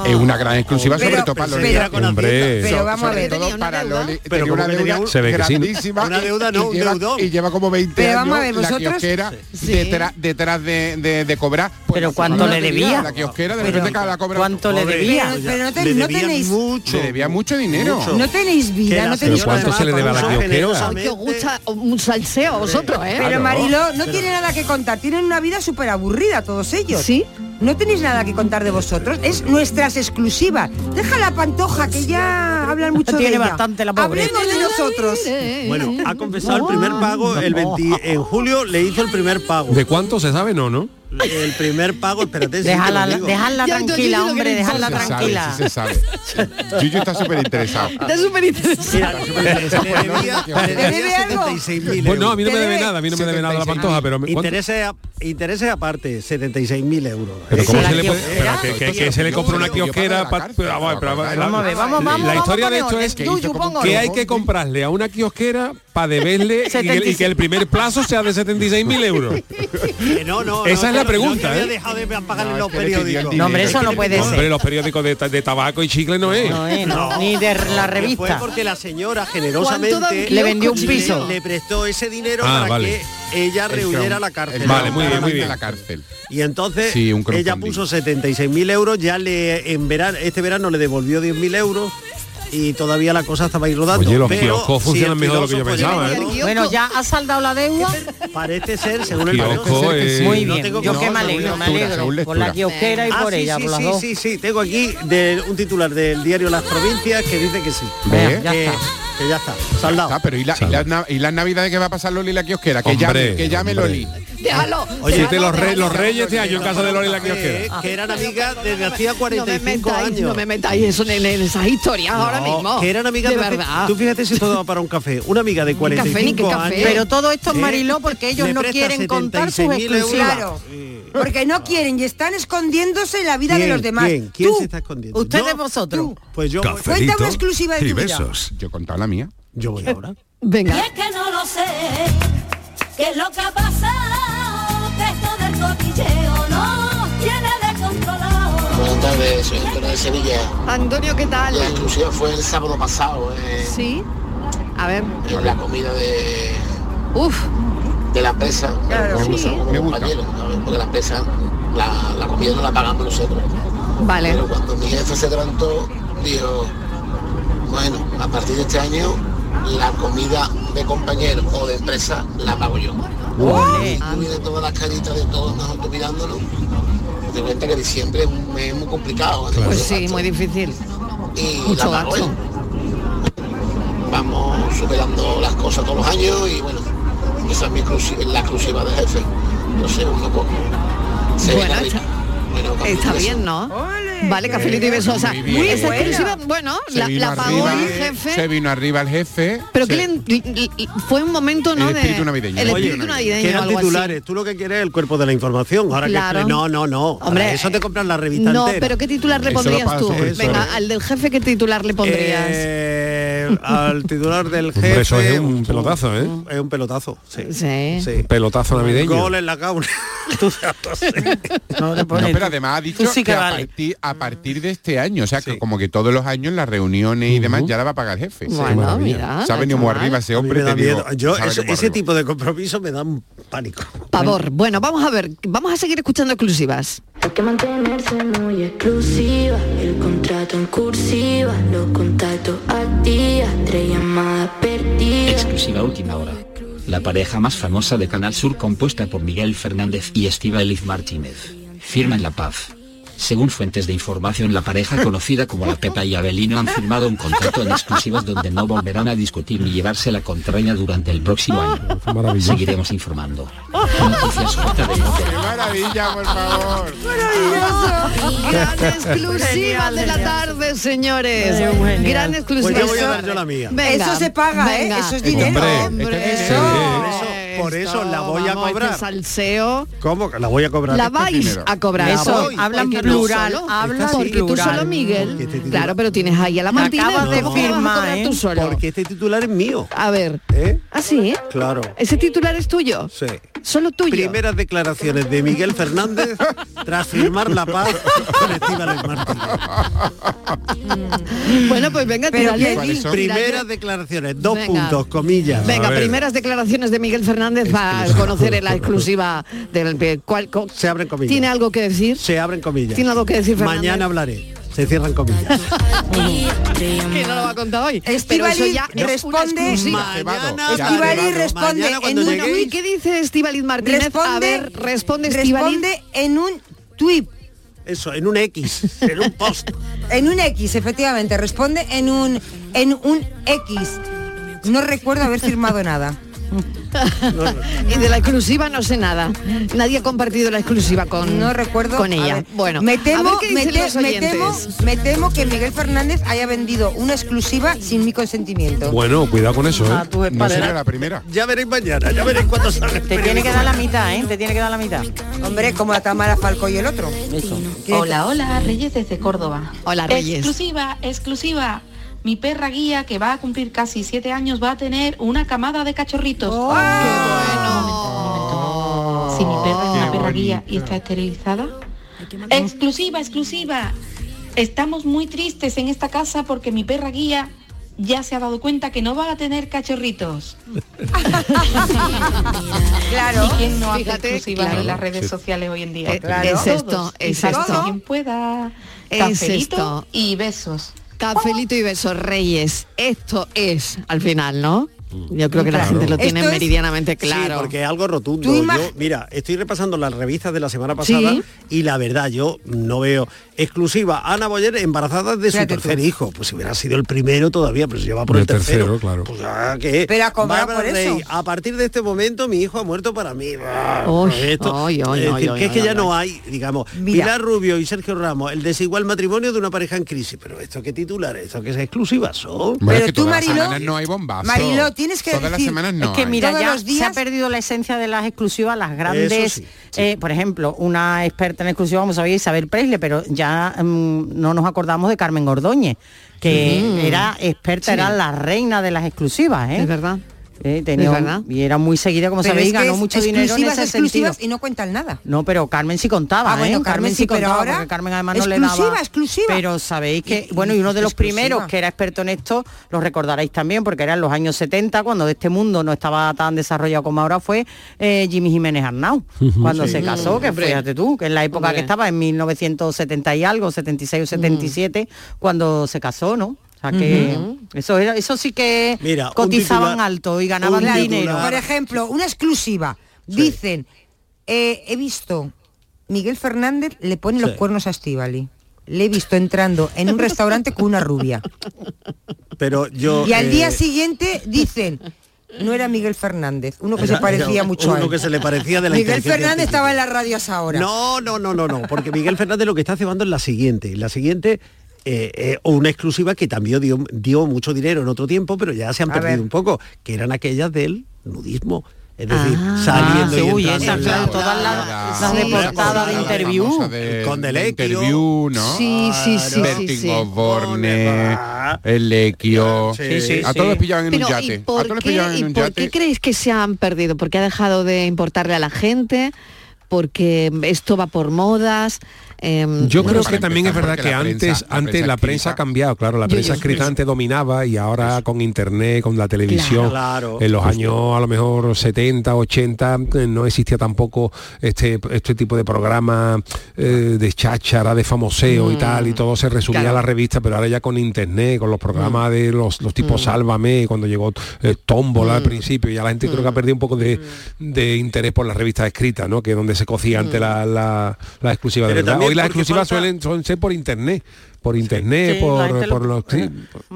es una gran exclusiva Pero- sobre todo para Loli. pero- Hombre. pero vamos a sobre ver. todo para deuda. Loli. Pero Tenía una que deuda Se ve que sí. grandísima. Una deuda, no, y un lleva, deudón. y lleva como 20 Pero años vamos a ver, la kiosquera Sí. detrás, detrás de, de, de cobrar. Pues Pero ¿cuánto le debía? La kiosquera de repente la cobra. ¿cuánto le debía? Pero, no, tenéis mucho. Le debía mucho dinero. No tenéis Que vida, no tenéis ¿cuánto nada. se le debe a la Kiosquera? generosamente- os gusta un salseo a vosotros, ¿eh? Pero. Mariló, no tiene nada que contar, tienen una vida súper aburrida todos ellos. ¿Sí? No tenéis nada que contar de vosotros, es nuestras exclusivas. Deja la pantoja, que ya hablan mucho de Tiene ella. bastante la pobre. Hablemos de nosotros. Bueno, ha confesado el primer pago el 20 en julio le hizo el primer pago. ¿De cuánto se sabe? No, ¿no? El primer pago, espérate, sí Déjala, Ya, entonces tranquila, hombre, sabe, tranquila. sí se sabe. Yuyu está súper interesado. Está súper interesante. Mira, le debía, le ¿Te debe debía algo? 76.000 Pues no, a mí no me debe nada, a mí no me debe nada la pantoja, pero. Intereses, intereses aparte, 76.000 euros. Pero ¿cómo la se le puede, que, se le compra una kiosquera la- historia de esto es que, hay que comprarle a una kiosquera para deberle y, que, el primer plazo sea de 76.000 euros. No, no, Esa no, es la pregunta, no, que había ¿eh? dejado de No, los periódicos. No, hombre, eso no puede Hombre, ser. los periódicos de, de tabaco y chicle no es. No, eh, no, ni de la Que Fue revista. porque la señora ¿Cuánto da generosamente Le vendió un piso. Le, prestó ese dinero Ah, para vale. que ella El cron- la cárcel. el Vale, muy bien, muy bien. la cárcel. Y entonces Sí, ella puso 76.000 euros, ya le en verano, este verano le devolvió 10.000 euros y todavía la cosa estaba ahí rodando. Oye, los Pero kioscos si funcionan el mejor de lo que yo pensaba, ¿eh? Bueno, ya ha saldado la deuda. Parece ser, según el Kiosco es- sí. Muy No bien. tengo Yo que- me no, alegro, me alegro. Por la kiosquera y Ah, por sí, ella, sí, por las sí, dos. sí, sí, tengo aquí de un titular del diario Las Provincias que dice que sí. Ya que, está. que ya está, saldado. Ah, pero ¿y, la, y, las na- y las navidades que va a pasar Loli la kiosquera? Que Hombre, llame, que llame hombre. Loli. Déjalo. Oye, déjalo, de los, re- los reyes de año en casa de Loli la que, kiosquera. que eran amigas desde hacía No me 45 metáis, años. no me metáis eso en, en esas historias ahora mismo. Que eran amigas de verdad. Tú fíjate si todo va para un café. Una amiga de café, 45 ni qué café. años. Pero todo esto es ¿eh? Mariló porque ellos no quieren contar sus 76.000 euros. exclusivas. Claro. Porque no quieren y están escondiéndose la vida de los demás. ¿Quién? ¿Quién se está escondiendo? Ustedes vosotros. Pues yo, Cuenta una exclusiva de tu vida. besos. Yo he contado la mía. yo voy ahora. Venga. Y es que no lo sé, qué es lo que ha pasado, Buenas tardes, soy Antonio de Sevilla. Antonio, ¿qué tal? La exclusiva fue el sábado pasado, eh, Sí. A ver. en la comida de, Uf. de la empresa. Claro. Sí. compañeros, ¿sabes? Porque la empresa, la, la comida no la pagamos nosotros. Vale. Pero cuando mi jefe se levantó, dijo, bueno, a partir de este año la comida de compañero o de empresa la pago yo. Y tú vienes todas las caritas de todos nosotros mirándolo. Te cuenta que diciembre es un mes muy complicado. ¿no? Pues sí, muy difícil. y Mucho la pago. Vamos superando las cosas todos los años y bueno, esa es mi exclusi- la exclusiva del jefe. No sé, uno poco. Se Bueno, arriba. Bueno, Está bien, ¿no? Vale, cafelito y besos. O sea, Muy bien. esa Buena. exclusiva, bueno, Se la, vino la pagó arriba, el jefe. Se vino arriba el jefe. Pero se- que le, fue un momento, ¿no? El de- espíritu navideño. El Oye, espíritu navideño. que eran algo así. titulares. Tú lo que quieres es el cuerpo de la información. Ahora Claro. que no, no, no. Hombre, eso te compras la revista No, entera. pero ¿qué titular le Eso lo pondrías paso, tú? Venga, al del jefe, ¿qué titular le pondrías? Eh, al titular del jefe. Eso es un pelotazo, ¿eh? Es un pelotazo, sí. Sí. Sí. Pelotazo navideño. Gol en la cauna. No, No, pero además ha dicho sí que que a, vale. partir, a partir de este año, o sea, que como que todos los años las reuniones y demás ya la va a pagar el jefe. Bueno, mira. Se ha venido muy arriba ese A hombre. te digo, miedo. Yo, eso- ese arriba. tipo de compromiso me da un pánico. Pavor. Bueno, vamos a ver, vamos a seguir escuchando exclusivas. Hay que mantenerse muy exclusiva, el en cursiva, los contactos activos, tres llamadas perdidas. Exclusiva última hora. La pareja más famosa de Canal Sur compuesta por Miguel Fernández y Estíbaliz Martínez. Firman la paz. Según fuentes de información, la pareja conocida como la Pepa y Abelino han firmado un contrato en exclusivas donde no volverán a discutir ni llevarse la contraña durante el próximo año. Maravilloso. Seguiremos informando. Noticias. ¡Qué maravilla, por favor! Gran exclusiva de la tarde, señores. Gran exclusiva. Pues yo voy a dar yo la mía. Venga, Eso se paga, ¿eh? venga. Eso es dinero. Hombre, Hombre, es dinero. Eso- por eso la voy a vamos, cobrar. este salseo. ¿Cómo? que La voy a cobrar. La Esto es vais a cobrar. Eso, hablan plural, solo, hablan porque tú plural. solo, Miguel. Este Claro, pero tienes ahí a la Martina. Acabas de ¿cómo que vas a firmar, ¿eh? tú solo? Porque este titular es mío. A ver. ¿Eh? ¿Ah, sí? Claro. ¿Ese titular es tuyo? Sí. Solo tuyo. Primeras declaraciones de Miguel Fernández tras firmar la paz Martínez. Bueno, pues venga, tírale. Primeras declaraciones, dos Venga. puntos, comillas. Venga, primeras declaraciones de Miguel Fernández va a conocer en la exclusiva del co- Se abren comillas. ¿Tiene algo que decir? Se abren comillas. ¿Tiene algo que decir Fernández? Mañana hablaré. Se cierran comillas. que no lo va a contar hoy. Eso ya es responde-. Mañana Estíbaliz responde en un ¿Y qué dice Estíbaliz Martínez? a ver, responde responde en un tweet. Eso, en un X, en un post. En un X, efectivamente, responde en un en un X. No recuerdo haber firmado nada. y de la exclusiva no sé nada. Nadie ha compartido la exclusiva con, No recuerdo con a ella. ver, bueno, me a temo, ver qué me, te- los me temo, me temo que Miguel Fernández haya vendido una exclusiva sin mi consentimiento. Bueno, cuidado con eso, A ¿eh? tu espalda. la primera. Ya veréis mañana, ya veréis cuánto sale. Te tiene que dar la mitad, ¿eh? Te tiene que dar la mitad. Hombre, como a Tamara Falco y el otro. Hola, hola, Reyes desde Córdoba. Hola, Reyes. Exclusiva, exclusiva. Mi perra guía, que va a cumplir casi siete años, va a tener una camada de cachorritos. Oh, Si mi perra es una perra guía y está esterilizada. Exclusiva, exclusiva. Estamos muy tristes en esta casa porque mi perra guía ya se ha dado cuenta que no va a tener cachorritos. Claro. ¿Y quién no hace Fíjate, exclusivas claro. en las redes Sí. sociales hoy en día? Eh, es esto, es esto. quien pueda. Es esto. y besos. Cafelito y besos, Reyes. Esto es, al final, ¿no? Yo creo que la gente lo tiene Esto es- meridianamente claro. Sí, porque es algo rotundo. Yo, mira, estoy repasando las revistas de la semana pasada Sí. y la verdad, yo no veo exclusiva. Ana Boyer embarazada de Fíjate su tú. tercer hijo. Pues si hubiera sido el primero todavía, pero se lleva por el, El tercero, tercero. claro. Pues Pero a por eso. partir de este momento mi hijo ha muerto para mí. Ah, esto- es decir, que es ay, que ya no ay. hay, digamos, Mira. Pilar Rubio y Sergio Ramos, el desigual matrimonio de una pareja en crisis. Pero esto qué titular, esto que es exclusiva son. Bueno, es Pero que tú, Mariló- no hay bombazo. Mariló, tienes que Todas las decir- semanas no es que hay. mira, Todos ya los se días- ha perdido la esencia de las exclusivas, las grandes, Eso sí, sí. eh, por ejemplo, una experta en exclusiva, como sabía Isabel Presley, pero ya mm, no nos acordamos de Carmen Ordóñez, que Mm. era experta, Sí. era la reina de las exclusivas, ¿eh? Es verdad. Eh, tenía un- y era muy seguida, como Pero sabéis, es que ganó es mucho dinero en exclusivas, ese sentido. exclusivas y no cuentan nada. No, pero Carmen sí contaba, Ah, bueno, ¿eh? Carmen sí, pero contaba, ahora, porque Carmen además no le exclusiva, daba... exclusiva. Pero sabéis que, Y- bueno, y uno de los exclusiva. primeros que era experto en esto, lo recordaréis también, porque era en los años 70, cuando este mundo no estaba tan desarrollado como ahora fue eh, Jimmy Jiménez Arnau, cuando Sí. se casó, que Hombre. fíjate tú, que en la época Hombre. que estaba, en 1970 y algo, 76 o 77, cuando se casó, ¿no? O sea que eso era, eso sí que Mira, cotizaban titular- alto y ganaban dinero. Por ejemplo, una exclusiva. Dicen, eh, he visto, Miguel Fernández le pone los cuernos a Estivali. Le he visto entrando en un restaurante con una rubia. Pero yo. Y al eh, día siguiente dicen, no era Miguel Fernández, uno que se parecía era mucho a uno él. que se le parecía de la Miguel Fernández estaba en las radios ahora. No, no, no, no, no, porque Miguel Fernández lo que está cebando es la siguiente. La siguiente, eh, eh, o una exclusiva que también dio, dio mucho dinero en otro tiempo, pero ya se han A perdido ver. un poco, que eran aquellas del nudismo. Es decir, Ah. saliendo Ah, y entrando en claro, la- todas las, la- las de portada de la interview. Con de Delequio. interview, ¿no? Sí, sí, sí, sí, Bertín sí. Osborne, el Lequio. Sí, sí, a todos les pillaban en Pero un ¿y yate. A por, todos les qué, pillaban en y un por yate. qué creéis que se han perdido? ¿Porque ha dejado de importarle a la gente? ¿Porque esto va por modas? Em, Yo creo que también es verdad que la antes, prensa- la antes prensa la prensa ha cambiado, claro, la Yo- prensa yo- escrita antes dominaba y ahora con internet, con la televisión, Claro. en los años a lo mejor 70, 80, eh, no existía tampoco este, este tipo de programa eh, de cháchara, de famoseo y tal, y todo se resumía Claro. a la revista, pero ahora ya con internet, con los programas de los, los tipos Sálvame, cuando llegó eh, Tómbola al principio, ya la gente creo que ha perdido un poco de, de interés por las revistas escritas, ¿no? Que es donde se cocía antes la, la, la exclusiva de verdad. Hoy las exclusivas falta- suelen son ser por internet, por internet, Sí, por, lo- por los sí.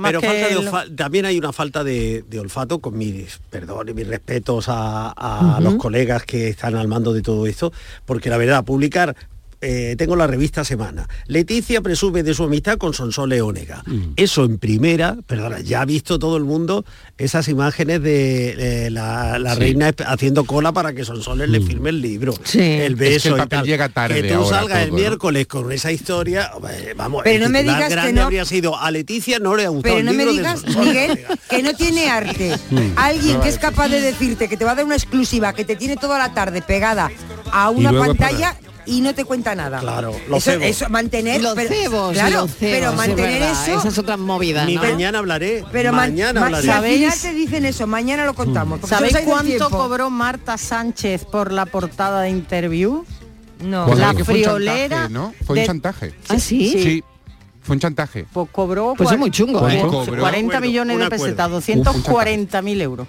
Pero falta de olfa- también hay una falta de, de olfato con mis perdón y mis respetos a, a los colegas que están al mando de todo esto, porque la verdad, publicar eh, tengo la revista Semana. Leticia presume de su amistad con Sonsole Leónega. Mm. Eso en primera, perdona, ya ha visto todo el mundo esas imágenes de la, reina haciendo cola para que Sonsoles mm. le firme el libro. Sí. El beso que el papel y tal. llega tarde. Que tú salgas el miércoles con esa historia, vamos, pero no me digas grande que no... habría sido a Leticia no le ha gustado. Pero no me digas, Miguel, que no tiene arte. Mm. Alguien que es capaz de decirte que te va a dar una exclusiva, que te tiene toda la tarde pegada a una pantalla y no te cuenta nada. Claro, lo eso, eso, mantener los pero, cebos, claro, pero mantener es eso. Esas otras movidas. ¿no? mañana hablaré. Pero mañana ma hablaré. ¿Sabéis? te dicen eso, mañana lo contamos. ¿Sabéis cuánto cobró Marta Sánchez por la portada de interview? No, pues la friolera. Fue un chantaje. ¿no? Fue un chantaje. ¿Ah, sí? Fue un chantaje. Pues cobró pues es muy chungo, ¿eh? Pues 40 millones de pesetas, 240.000 euros.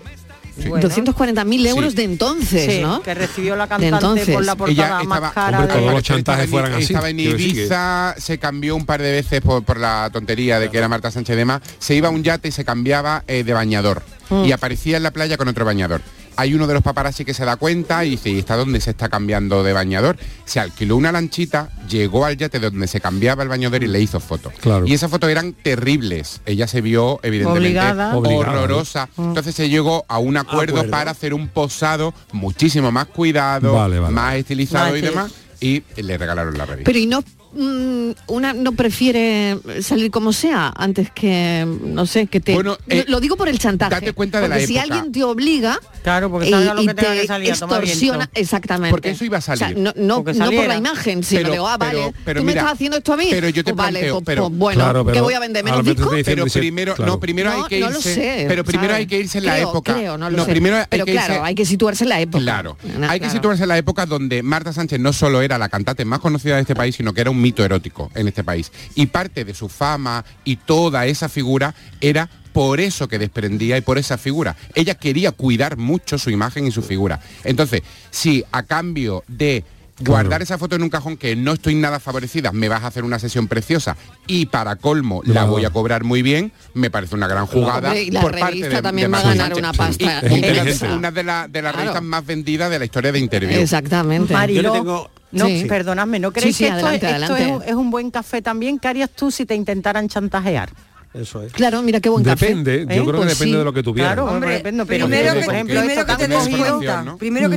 240.000 euros de entonces, ¿no? Que recibió la cantante por la portada estaba, más cara. Hombre, los chantajes fueran así. En Ibiza, se cambió un par de veces por, por la tontería de que era Marta Sánchez de más. Se iba a un yate y se cambiaba eh, de bañador. Mm. Y aparecía en la playa con otro bañador hay uno de los paparazzi que se da cuenta y dice, ¿y está dónde se está cambiando de bañador? Se alquiló una lanchita, llegó al yate donde se cambiaba el bañador y le hizo fotos. Claro. Y esas fotos eran terribles. Ella se vio, evidentemente, Obligada. horrorosa. Mm. Entonces se llegó a un acuerdo, para hacer un posado muchísimo más cuidado, más estilizado y demás. Y le regalaron la revista. Pero y no Mm, una no prefiere salir como sea antes que, no sé, que te... Bueno, lo eh, digo por el chantaje. Date cuenta de porque la si alguien te obliga... Claro, porque lo que que salir, exactamente. Porque eso iba a salir. No, no, por la imagen, sino pero, digo, ah, vale, pero, tú me estás haciendo esto a mí. Pero yo te pues vale, pues, pero, pues, bueno, claro, ¿qué voy a vender? ¿Menos discos? Pero primero, no, primero hay que irse... Pero primero hay que irse en la época. no primero Pero claro, hay que situarse en la época. Claro, hay que situarse en la época donde Marta Sánchez no solo era la cantante más conocida de este país, sino que era un mito erótico en este país. Y parte de su fama y toda esa figura era por eso que desprendía y por esa figura. Ella quería cuidar mucho su imagen y su figura. Entonces, si a cambio de guardar esa foto en un cajón que no estoy nada favorecida, me vas a hacer una sesión preciosa y para colmo la voy a cobrar muy bien, me parece una gran jugada y la revista de, también de va a ganar una pasta. Una de, las revistas más vendidas de la historia de Interview. Exactamente. Yo le tengo no, sí. perdonadme, ¿no creéis sí, sí, que esto, adelante. Es, un buen café también? ¿Qué harías tú si te intentaran chantajear? Eso es. Claro, mira qué buen depende, café. ¿Eh? Yo creo que pues depende de lo que tuvieras. Claro, depende, pero primero, que,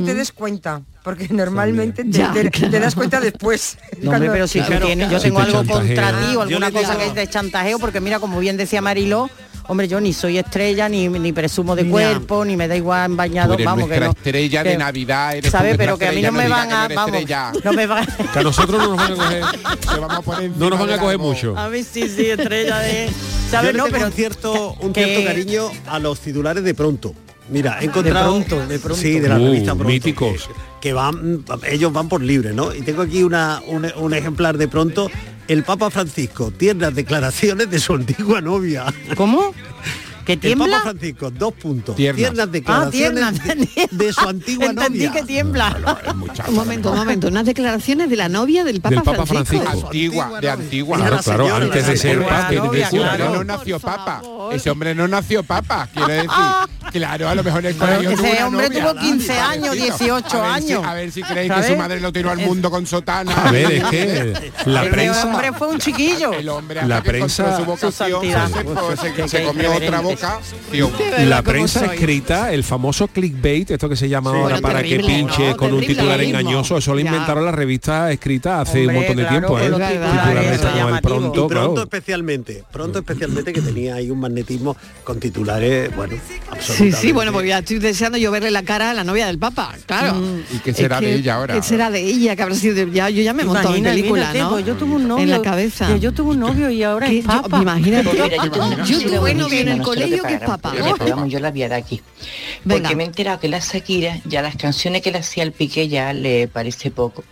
te mm. des cuenta, porque normalmente te, das cuenta después. Pero si claro, tienes, yo tengo algo contra ti o alguna cosa que es de chantajeo, porque mira, como bien decía Mariló, hombre, yo ni soy estrella, ni, ni presumo de cuerpo, ni me da igual en bañado, vamos, que no. estrella de Navidad, eres ¿Sabes? Pero que a mí no, me van a, vamos, no me van Que nosotros no nos van a coger, vamos a poner no nos van a coger mucho. A mí sí, sí, estrella de... ¿Sabes? No, pero un cierto, un cariño a los titulares de pronto. Mira, he encontrado... De pronto, de pronto. Sí, de la uh, revista Pronto. Míticos. Que, van, ellos van por libre, ¿no? Y tengo aquí una, un, un ejemplar de pronto el Papa Francisco, tiernas declaraciones de su antigua novia. ¿Cómo? ¿Que tiembla? El Papa Francisco, dos puntos. Tiernas, tiernas ah, declaraciones. De, su antigua Entendí novia. que tiembla. Un momento, un momento. Unas declaraciones de la novia del Papa, del Papa Francisco. Francisco. Antigua, de antigua. Claro, claro, antes de ser Papa. Claro, no nació Papa. Ese hombre no nació Papa, quiere decir. Claro, a lo mejor en el colegio. Ese hombre tuvo 15 años, 18 años. A ver si creéis que su madre lo tiró al mundo con sotana. A ver, es que la prensa. Hombre fue un chiquillo. La prensa. Su vocación, se, comió otra boca. La prensa escrita, el famoso clickbait, esto que se llama ahora para terrible, que pinche con un titular engañoso, eso lo inventaron las revistas escritas hace un montón de tiempo. ¿eh? Pues pronto. Y pronto especialmente, pronto especialmente que tenía ahí un magnetismo con titulares, bueno, absolutamente Sí, sí, bueno, porque ya estoy deseando yo verle la cara a la novia del Papa, claro. Mm, ¿Y qué será de ella ahora? ¿Qué será de ella? Que habrá sido ya, yo ya me he montado en película, pues, ¿no? Yo tuve un novio. En la cabeza. Yo, yo tuve un novio y ahora es Papa. imagínate. yo tuve un novio en el colegio que es Papa. Yo la viaré aquí. Porque me he enterado que la Shakira, ya las canciones que le hacía el Piqué ya le parece poco.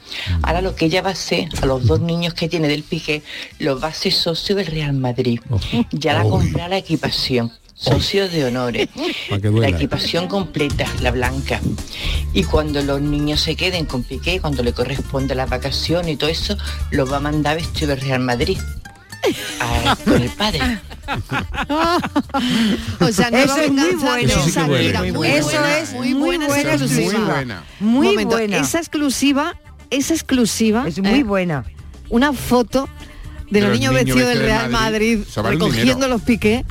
Ahora lo que ella va a hacer, a los dos niños que tiene del Piqué, los va a hacer socio del Real Madrid. Ya la comprará la equipación socios de honores, la equipación completa, la blanca. Y cuando los niños se queden con Piqué, cuando le corresponde la vacación y todo eso, lo va a mandar vestido de Real Madrid. Ah, con el padre. o sea, no eso es muy bueno. Sí muy buena, eso es muy buena, muy exclusiva. Muy buena. Esa exclusiva, esa exclusiva. Es muy ¿eh? buena. Una foto de, los niños, vestidos del Real Madrid, Madrid recogiendo los piqués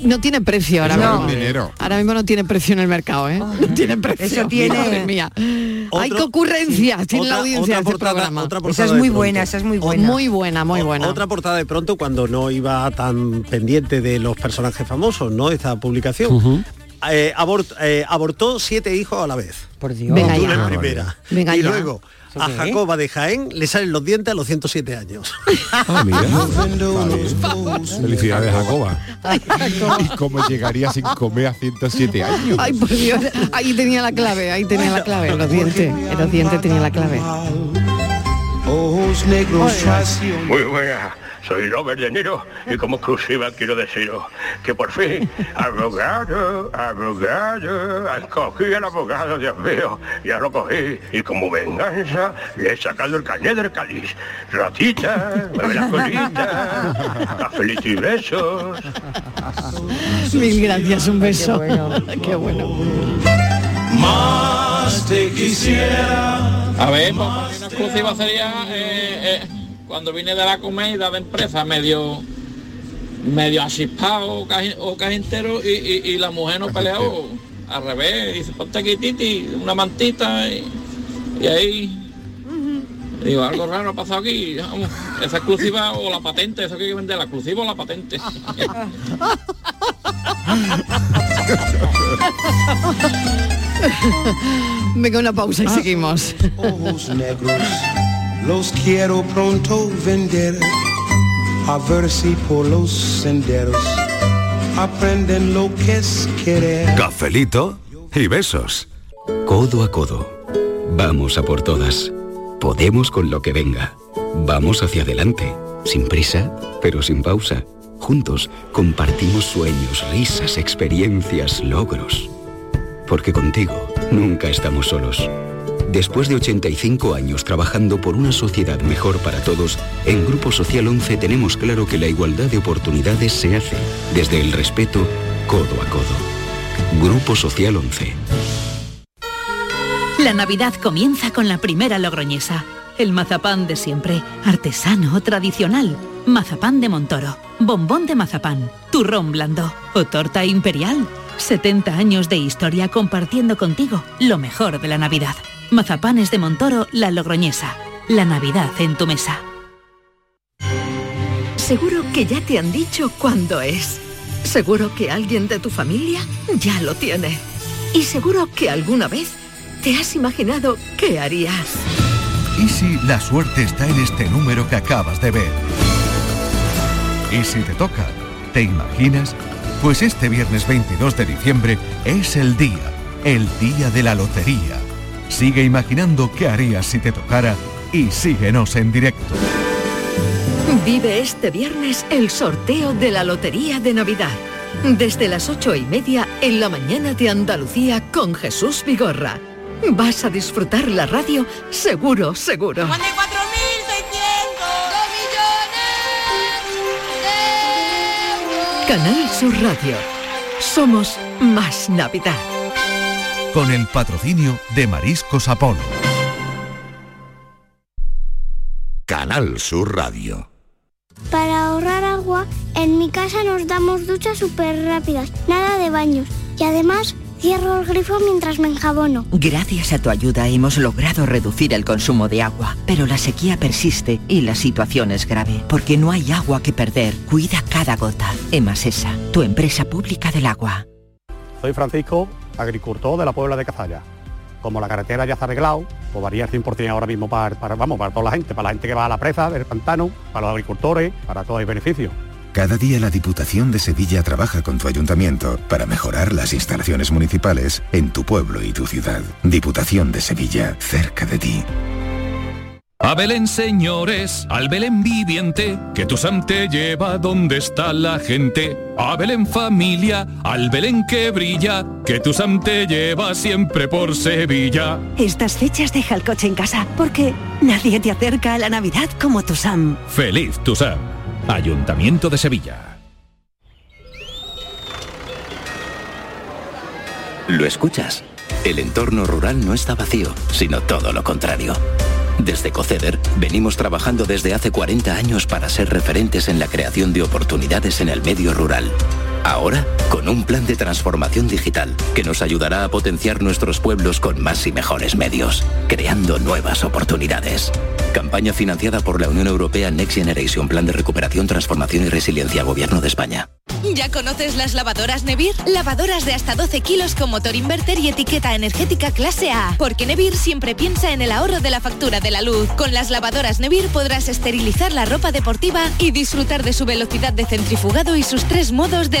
no tiene precio ahora mismo. dinero. Ahora mismo no tiene precio en el mercado, ¿eh? No tiene precio. Eso tiene- Madre mía. Hay ocurrencias, tiene otra- la audiencia otra de este portada- programa. otra Esa es muy buena, esa es muy buena. Muy buena, muy O- buena. Otra portada de pronto cuando no iba tan pendiente de los personajes famosos, ¿no? Esta publicación. Eh, abort- eh, abortó siete hijos a la vez. Por Dios. Venga ya. la primera. Venga y ya. luego ¿Eso a? Jacoba de Jaén le salen los dientes a los 107 años. Ah, mira. Felicidades, Jacoba. ¿Y cómo llegaría sin comer a 107 años? Ay, por Dios, ahí tenía la clave, ahí tenía la clave, los dientes, en los dientes tenía la clave. Muy buena, soy Robert De Niro y como exclusiva quiero deciros que por fin, abogado, abogado, escogí al abogado, Dios mío, ya lo cogí y como venganza le he sacado el cañé del cáliz. Ratita, mueve la colita, cafelito y besos. Mil gracias, un beso. Qué bueno. Más te quisiera. A ver, pues una exclusiva sería eh, eh, cuando vine de la comida de empresa medio medio achispado o caji- o cajintero y, y- y la mujer no peleó al revés, dice ponte aquí Titi, una mantita y, y ahí digo algo raro ha pasado aquí, vamos, esa exclusiva o la patente, eso que hay que vender, la exclusiva o la patente. Venga, una pausa y seguimos. Ojos negros, los quiero pronto vender. A ver si por los senderos aprenden lo que es querer. Cafelito y besos. Codo a codo. Vamos a por todas. Podemos con lo que venga. Vamos hacia adelante. Sin prisa, pero sin pausa. Juntos compartimos sueños, risas, experiencias, logros. Porque contigo nunca estamos solos. Después de 85 años trabajando por una sociedad mejor para todos, en Grupo Social 11 tenemos claro que la igualdad de oportunidades se hace desde el respeto codo a codo. Grupo Social 11. La Navidad comienza con la primera logroñesa. El mazapán de siempre, artesano, tradicional. Mazapán de Montoro, bombón de mazapán, turrón blando o torta imperial. 70 años de historia compartiendo contigo lo mejor de la Navidad. Mazapanes de Montoro, la logroñesa. La Navidad en tu mesa. Seguro que ya te han dicho cuándo es. Seguro que alguien de tu familia ya lo tiene. Y seguro que alguna vez te has imaginado qué harías. ¿Y si la suerte está en este número que acabas de ver? ¿Y si te toca? ¿Te imaginas? Pues este viernes 22 de diciembre es el día, el día de la lotería. Sigue imaginando qué harías si te tocara y síguenos en directo. Vive este viernes el sorteo de la Lotería de Navidad. Desde las ocho y media en la mañana de Andalucía con Jesús Vigorra. Vas a disfrutar la radio seguro, seguro. Canal Sur Radio. Somos más Navidad. Con el patrocinio de Mariscos Apolo. Canal Sur Radio. Para ahorrar agua, en mi casa nos damos duchas súper rápidas, nada de baños. Y además, cierro el grifo mientras me enjabono. Gracias a tu ayuda hemos logrado reducir el consumo de agua, pero la sequía persiste y la situación es grave, porque no hay agua que perder. Cuida cada gota. Emasesa, tu empresa pública del agua. Soy Francisco, agricultor de la Puebla de Cazalla. Como la carretera ya está arreglado, pues varía el 100% ahora mismo para, para, vamos, para toda la gente, para la gente que va a la presa del pantano, para los agricultores, para todo el beneficio. Cada día la Diputación de Sevilla trabaja con tu ayuntamiento para mejorar las instalaciones municipales en tu pueblo y tu ciudad. Diputación de Sevilla, cerca de ti. A Belén, señores, al Belén viviente, que tu Sam te lleva donde está la gente. A Belén familia, al Belén que brilla, que tu Sam te lleva siempre por Sevilla. Estas fechas deja el coche en casa, porque nadie te acerca a la Navidad como tu Sam. Feliz tu Sam. Ayuntamiento de Sevilla. ¿Lo escuchas? El entorno rural no está vacío, sino todo lo contrario. Desde Coceder venimos trabajando desde hace 40 años para ser referentes en la creación de oportunidades en el medio rural. Ahora, con un plan de transformación digital que nos ayudará a potenciar nuestros pueblos con más y mejores medios, creando nuevas oportunidades. Campaña financiada por la Unión Europea Next Generation Plan de Recuperación, Transformación y Resiliencia Gobierno de España. ¿Ya conoces las lavadoras Nevir? Lavadoras de hasta 12 kilos con motor inverter y etiqueta energética clase A. Porque Nevir siempre piensa en el ahorro de la factura de la luz. Con las lavadoras Nevir podrás esterilizar la ropa deportiva y disfrutar de su velocidad de centrifugado y sus tres modos de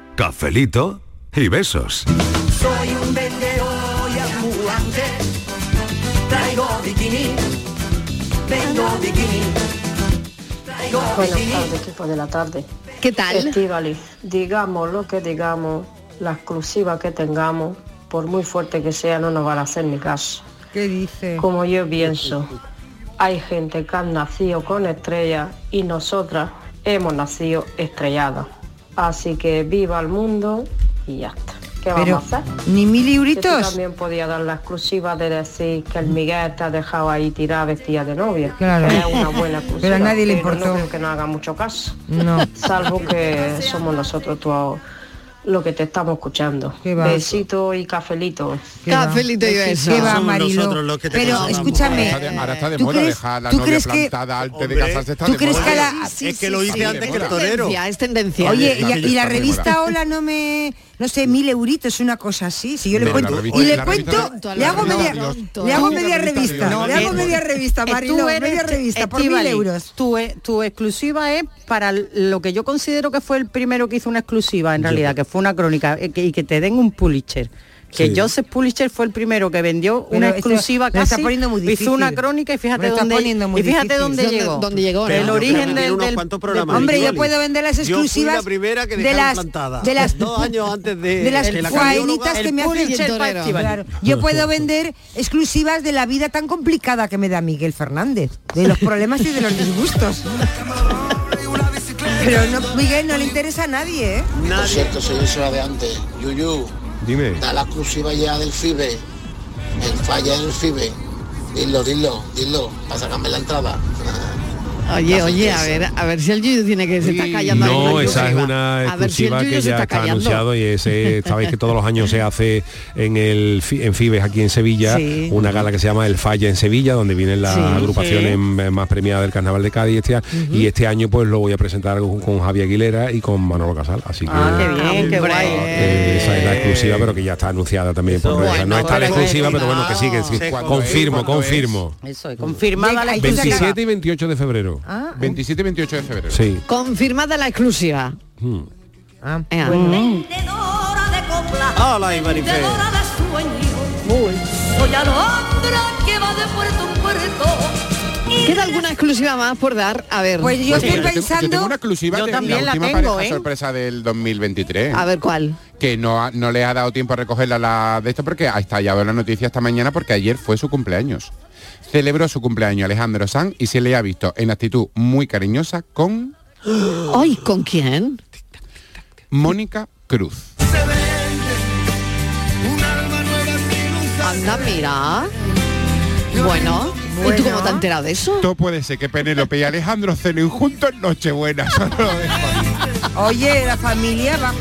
Cafelito y besos. Soy un vendedor y ambulante. Traigo bikini. Vengo bikini. Traigo Buenas bikini. tardes, equipo de la tarde. ¿Qué tal? Estivali, digamos lo que digamos, la exclusiva que tengamos, por muy fuerte que sea, no nos van a hacer ni caso. ¿Qué dice? Como yo pienso, hay gente que han nacido con estrellas y nosotras hemos nacido estrelladas. Así que viva el mundo y ya está. ¿Qué Pero, vamos a hacer? ¿ni mil Que euritos? también podía dar la exclusiva de decir que el Miguel te ha dejado ahí tirada vestida de novia. Claro. Es una buena exclusiva. Pero a nadie le importó. No creo que no haga mucho caso. No. Salvo que somos nosotros todos lo que te estamos escuchando. Besito y cafelito. Cafelito y beso. Qué va, te Pero escúchame, Ahora está de- ahora está de ¿tú moda crees- dejar la novia crees que- plantada antes de Hombre, casarse. Está ¿tú de crees moda. que la- es que lo hice antes que el torero. Tendencia, es tendencia. Oye, y, y la revista. Hola no me, no sé, mil euritos, una cosa así. Si yo le cuento, revista- y le cuento, le hago media, Dios. le hago Tú- media revista, No, le hago eh, media revista, Eh, Marilo, media revista por mil euros. Tu, tu exclusiva es para lo que yo considero que fue el primero que hizo una exclusiva, en realidad, que fue una crónica, eh, y que te den un Pulitzer. Que Sí. Joseph Pulitzer fue el primero que vendió Pero una esto exclusiva me lo está casi, poniendo muy hizo una difícil. crónica y fíjate dónde poniendo muy y fíjate difícil. dónde ¿Dónde- llegó. dónde llegó, El no? origen del, del- cuantos del- programas, Hombre, yo puedo vender las exclusivas la primera que de las plantada. de las dos años antes de, de las que que me hace el. Claro, yo puedo vender exclusivas de la vida tan complicada que me da Miguel Fernández, de los problemas y de los disgustos. Pero no, Miguel no le interesa a nadie, ¿eh? Por cierto, soy eso de antes. Yuyu, Dime. da la exclusiva ya del FIBE. El falla en el FIBE. Dilo, dilo, dilo, para sacarme la entrada. Oye, oye, a ver, a ver si el Yuyu tiene que se está callando. ahí No, una esa es exclusiva. una si exclusiva que ya está está callando. anunciado y ese, sabéis que todos los años se hace en el en Fibes aquí en Sevilla, Sí. una gala que se llama El Falla en Sevilla, donde vienen las Sí, agrupaciones sí. más premiadas del Carnaval de Cádiz este año, y este año pues lo voy a presentar con, con Javier Aguilera y con Manolo Casal, así que Ah, qué bien, qué guay. eh, esa es la exclusiva, pero que ya está anunciada también por Eso- o sea, no está la Bueno, exclusiva, pero bueno, que sí, que confirmo, confirmo. Eso es, confirmada la Hay que sacar- exclusiva. 27 y 28 de febrero. Ah, 27 y 28 de febrero. Sí. Confirmada la exclusiva. Mm. ah. Vendedora de copla. Hola, sueños. Soy alondra que va de puerto en puerto. ¿Queda alguna exclusiva más por dar? A ver. Pues yo estoy tengo- yo pensando... tengo una exclusiva Yo de también la la última tengo, pareja ¿eh? sorpresa del 2023. A ver cuál. que no, ha- no le ha dado tiempo a recogerla la de esto porque ha estallado la noticia esta mañana porque ayer fue su cumpleaños. Celebró su cumpleaños Alejandro Sanz y se le ha visto en actitud muy cariñosa con Ay, ¿con quién? Mónica Cruz. Anda, mira. Bueno, ¿y tú cómo te has enterado de eso? Esto puede ser que Penélope y Alejandro cenen juntos en Nochebuena. Oye, la familia va,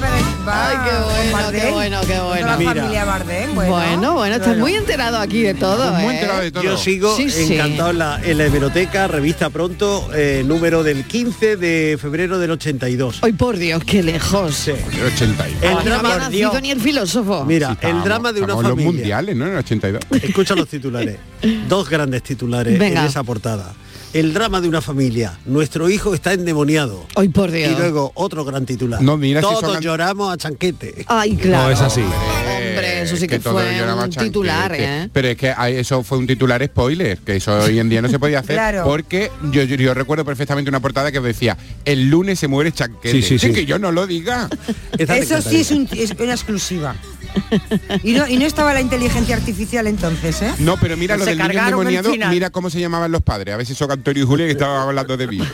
va Ay, qué bueno, qué bueno, qué bueno. La Mira. familia Bardem, bueno. Bueno, bueno, estás muy enterado aquí de todo, Muy ¿eh? enterado de todo. Yo sigo Sí, sí. encantado en la, en la hemeroteca, revista pronto, eh, número del 15 de febrero del 82. Ay, por Dios, qué lejos. Sí. El 82. El no drama, había nacido ni el filósofo. mira, Sí, el drama de una en los familia. mundiales, ¿no? En el 82. Escucha los titulares. Dos grandes titulares Venga. en esa portada. El drama de una familia. Nuestro hijo está endemoniado. Ay, por Dios. Y luego otro gran titular. No, mira si Todos son lloramos a chanquete. Ay, claro. No, es así. Hombre, Hombre, eso sí que fue un titular. ¿eh? Pero es que eso fue un titular spoiler, que eso hoy en día no se podía hacer, Claro. porque yo, yo, yo recuerdo perfectamente una portada que decía, el lunes se muere chanquete. Sí, sí, sí. Que yo no lo diga. Eso sí es, un- es una exclusiva. Y no, y no estaba la inteligencia artificial entonces, ¿eh? No, pero mira Pues lo del niño endemoniado, mira cómo se llamaban los padres. A ver si son Antonio y Julia que estaban hablando de mí.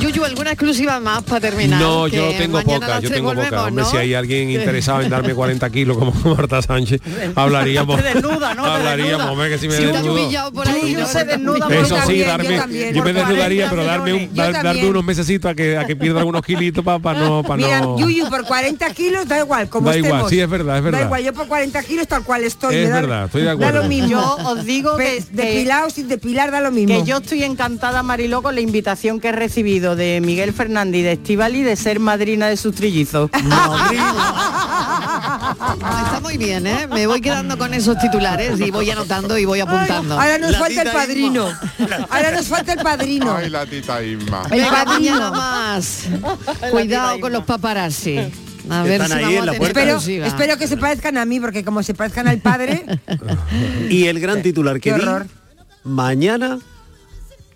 Yuyu, ¿alguna exclusiva más para terminar? No, Que yo tengo poca, yo tengo volvemos, poca. Hombre, ¿no? si hay alguien interesado en darme 40 kilos como Marta Sánchez, hablaríamos. Desnuda, ¿no? Hablaríamos, hombre, que si me Si desnudo. por ahí, ¿no? se desnuda Eso sí, también, darme, yo también, yo me desnudaría, 40 pero darme, un, dar- darme unos mesecitos a que, a que pierda algunos kilitos para no, para Mira, no. Yuyu, por 40 kilos da igual, como Da igual, estemos. sí, es verdad, es verdad. Da igual, yo por 40 kilos tal cual estoy. Es da- verdad, estoy de Da acuerdo. lo mismo. Yo os digo que- depilado sin depilar da lo mismo. Que yo estoy encantada, Mariló, con la invitación que he recibido de Miguel Fernández y de Estivali de ser madrina de sus trillizos. Está muy bien, ¿eh? Me voy quedando con esos titulares y voy anotando y voy apuntando. Ahora nos falta el padrino. Ahora nos falta el padrino. Ay, la tita Isma. Venga, mañana más. Cuidado con los paparazzi. A ver Están si ahí vamos en a la tener puerta. Espero, espero que se parezcan a mí, porque como se parezcan al padre, Y el gran titular que Qué di, horror. mañana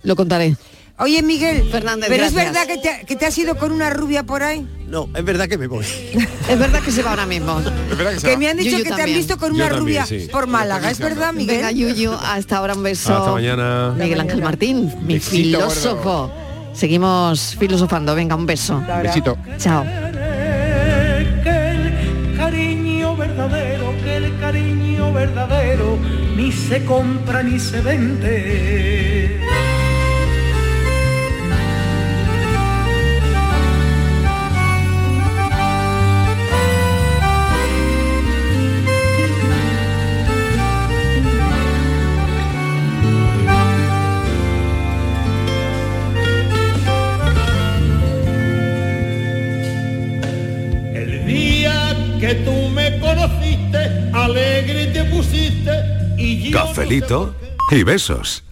Lo contaré. Oye, Miguel, Fernández, pero es verdad que te, que te has ido con una rubia por ahí. No, es verdad que me voy. Es verdad que se va ahora mismo. Es verdad que se Que va. me han dicho Yuyu que te han visto con una también, rubia sí. por Málaga. ¿Es verdad, Miguel? Venga, Yuyu, hasta ahora un beso. Hasta mañana. Miguel Ángel Martín, mi Besito, filósofo. Seguimos filosofando. Venga, un beso. Besito. Chao. que el cariño verdadero, que el cariño verdadero ni se compra ni se vende. Que tú me conociste, alegre te pusiste y yo... Cafelito y besos.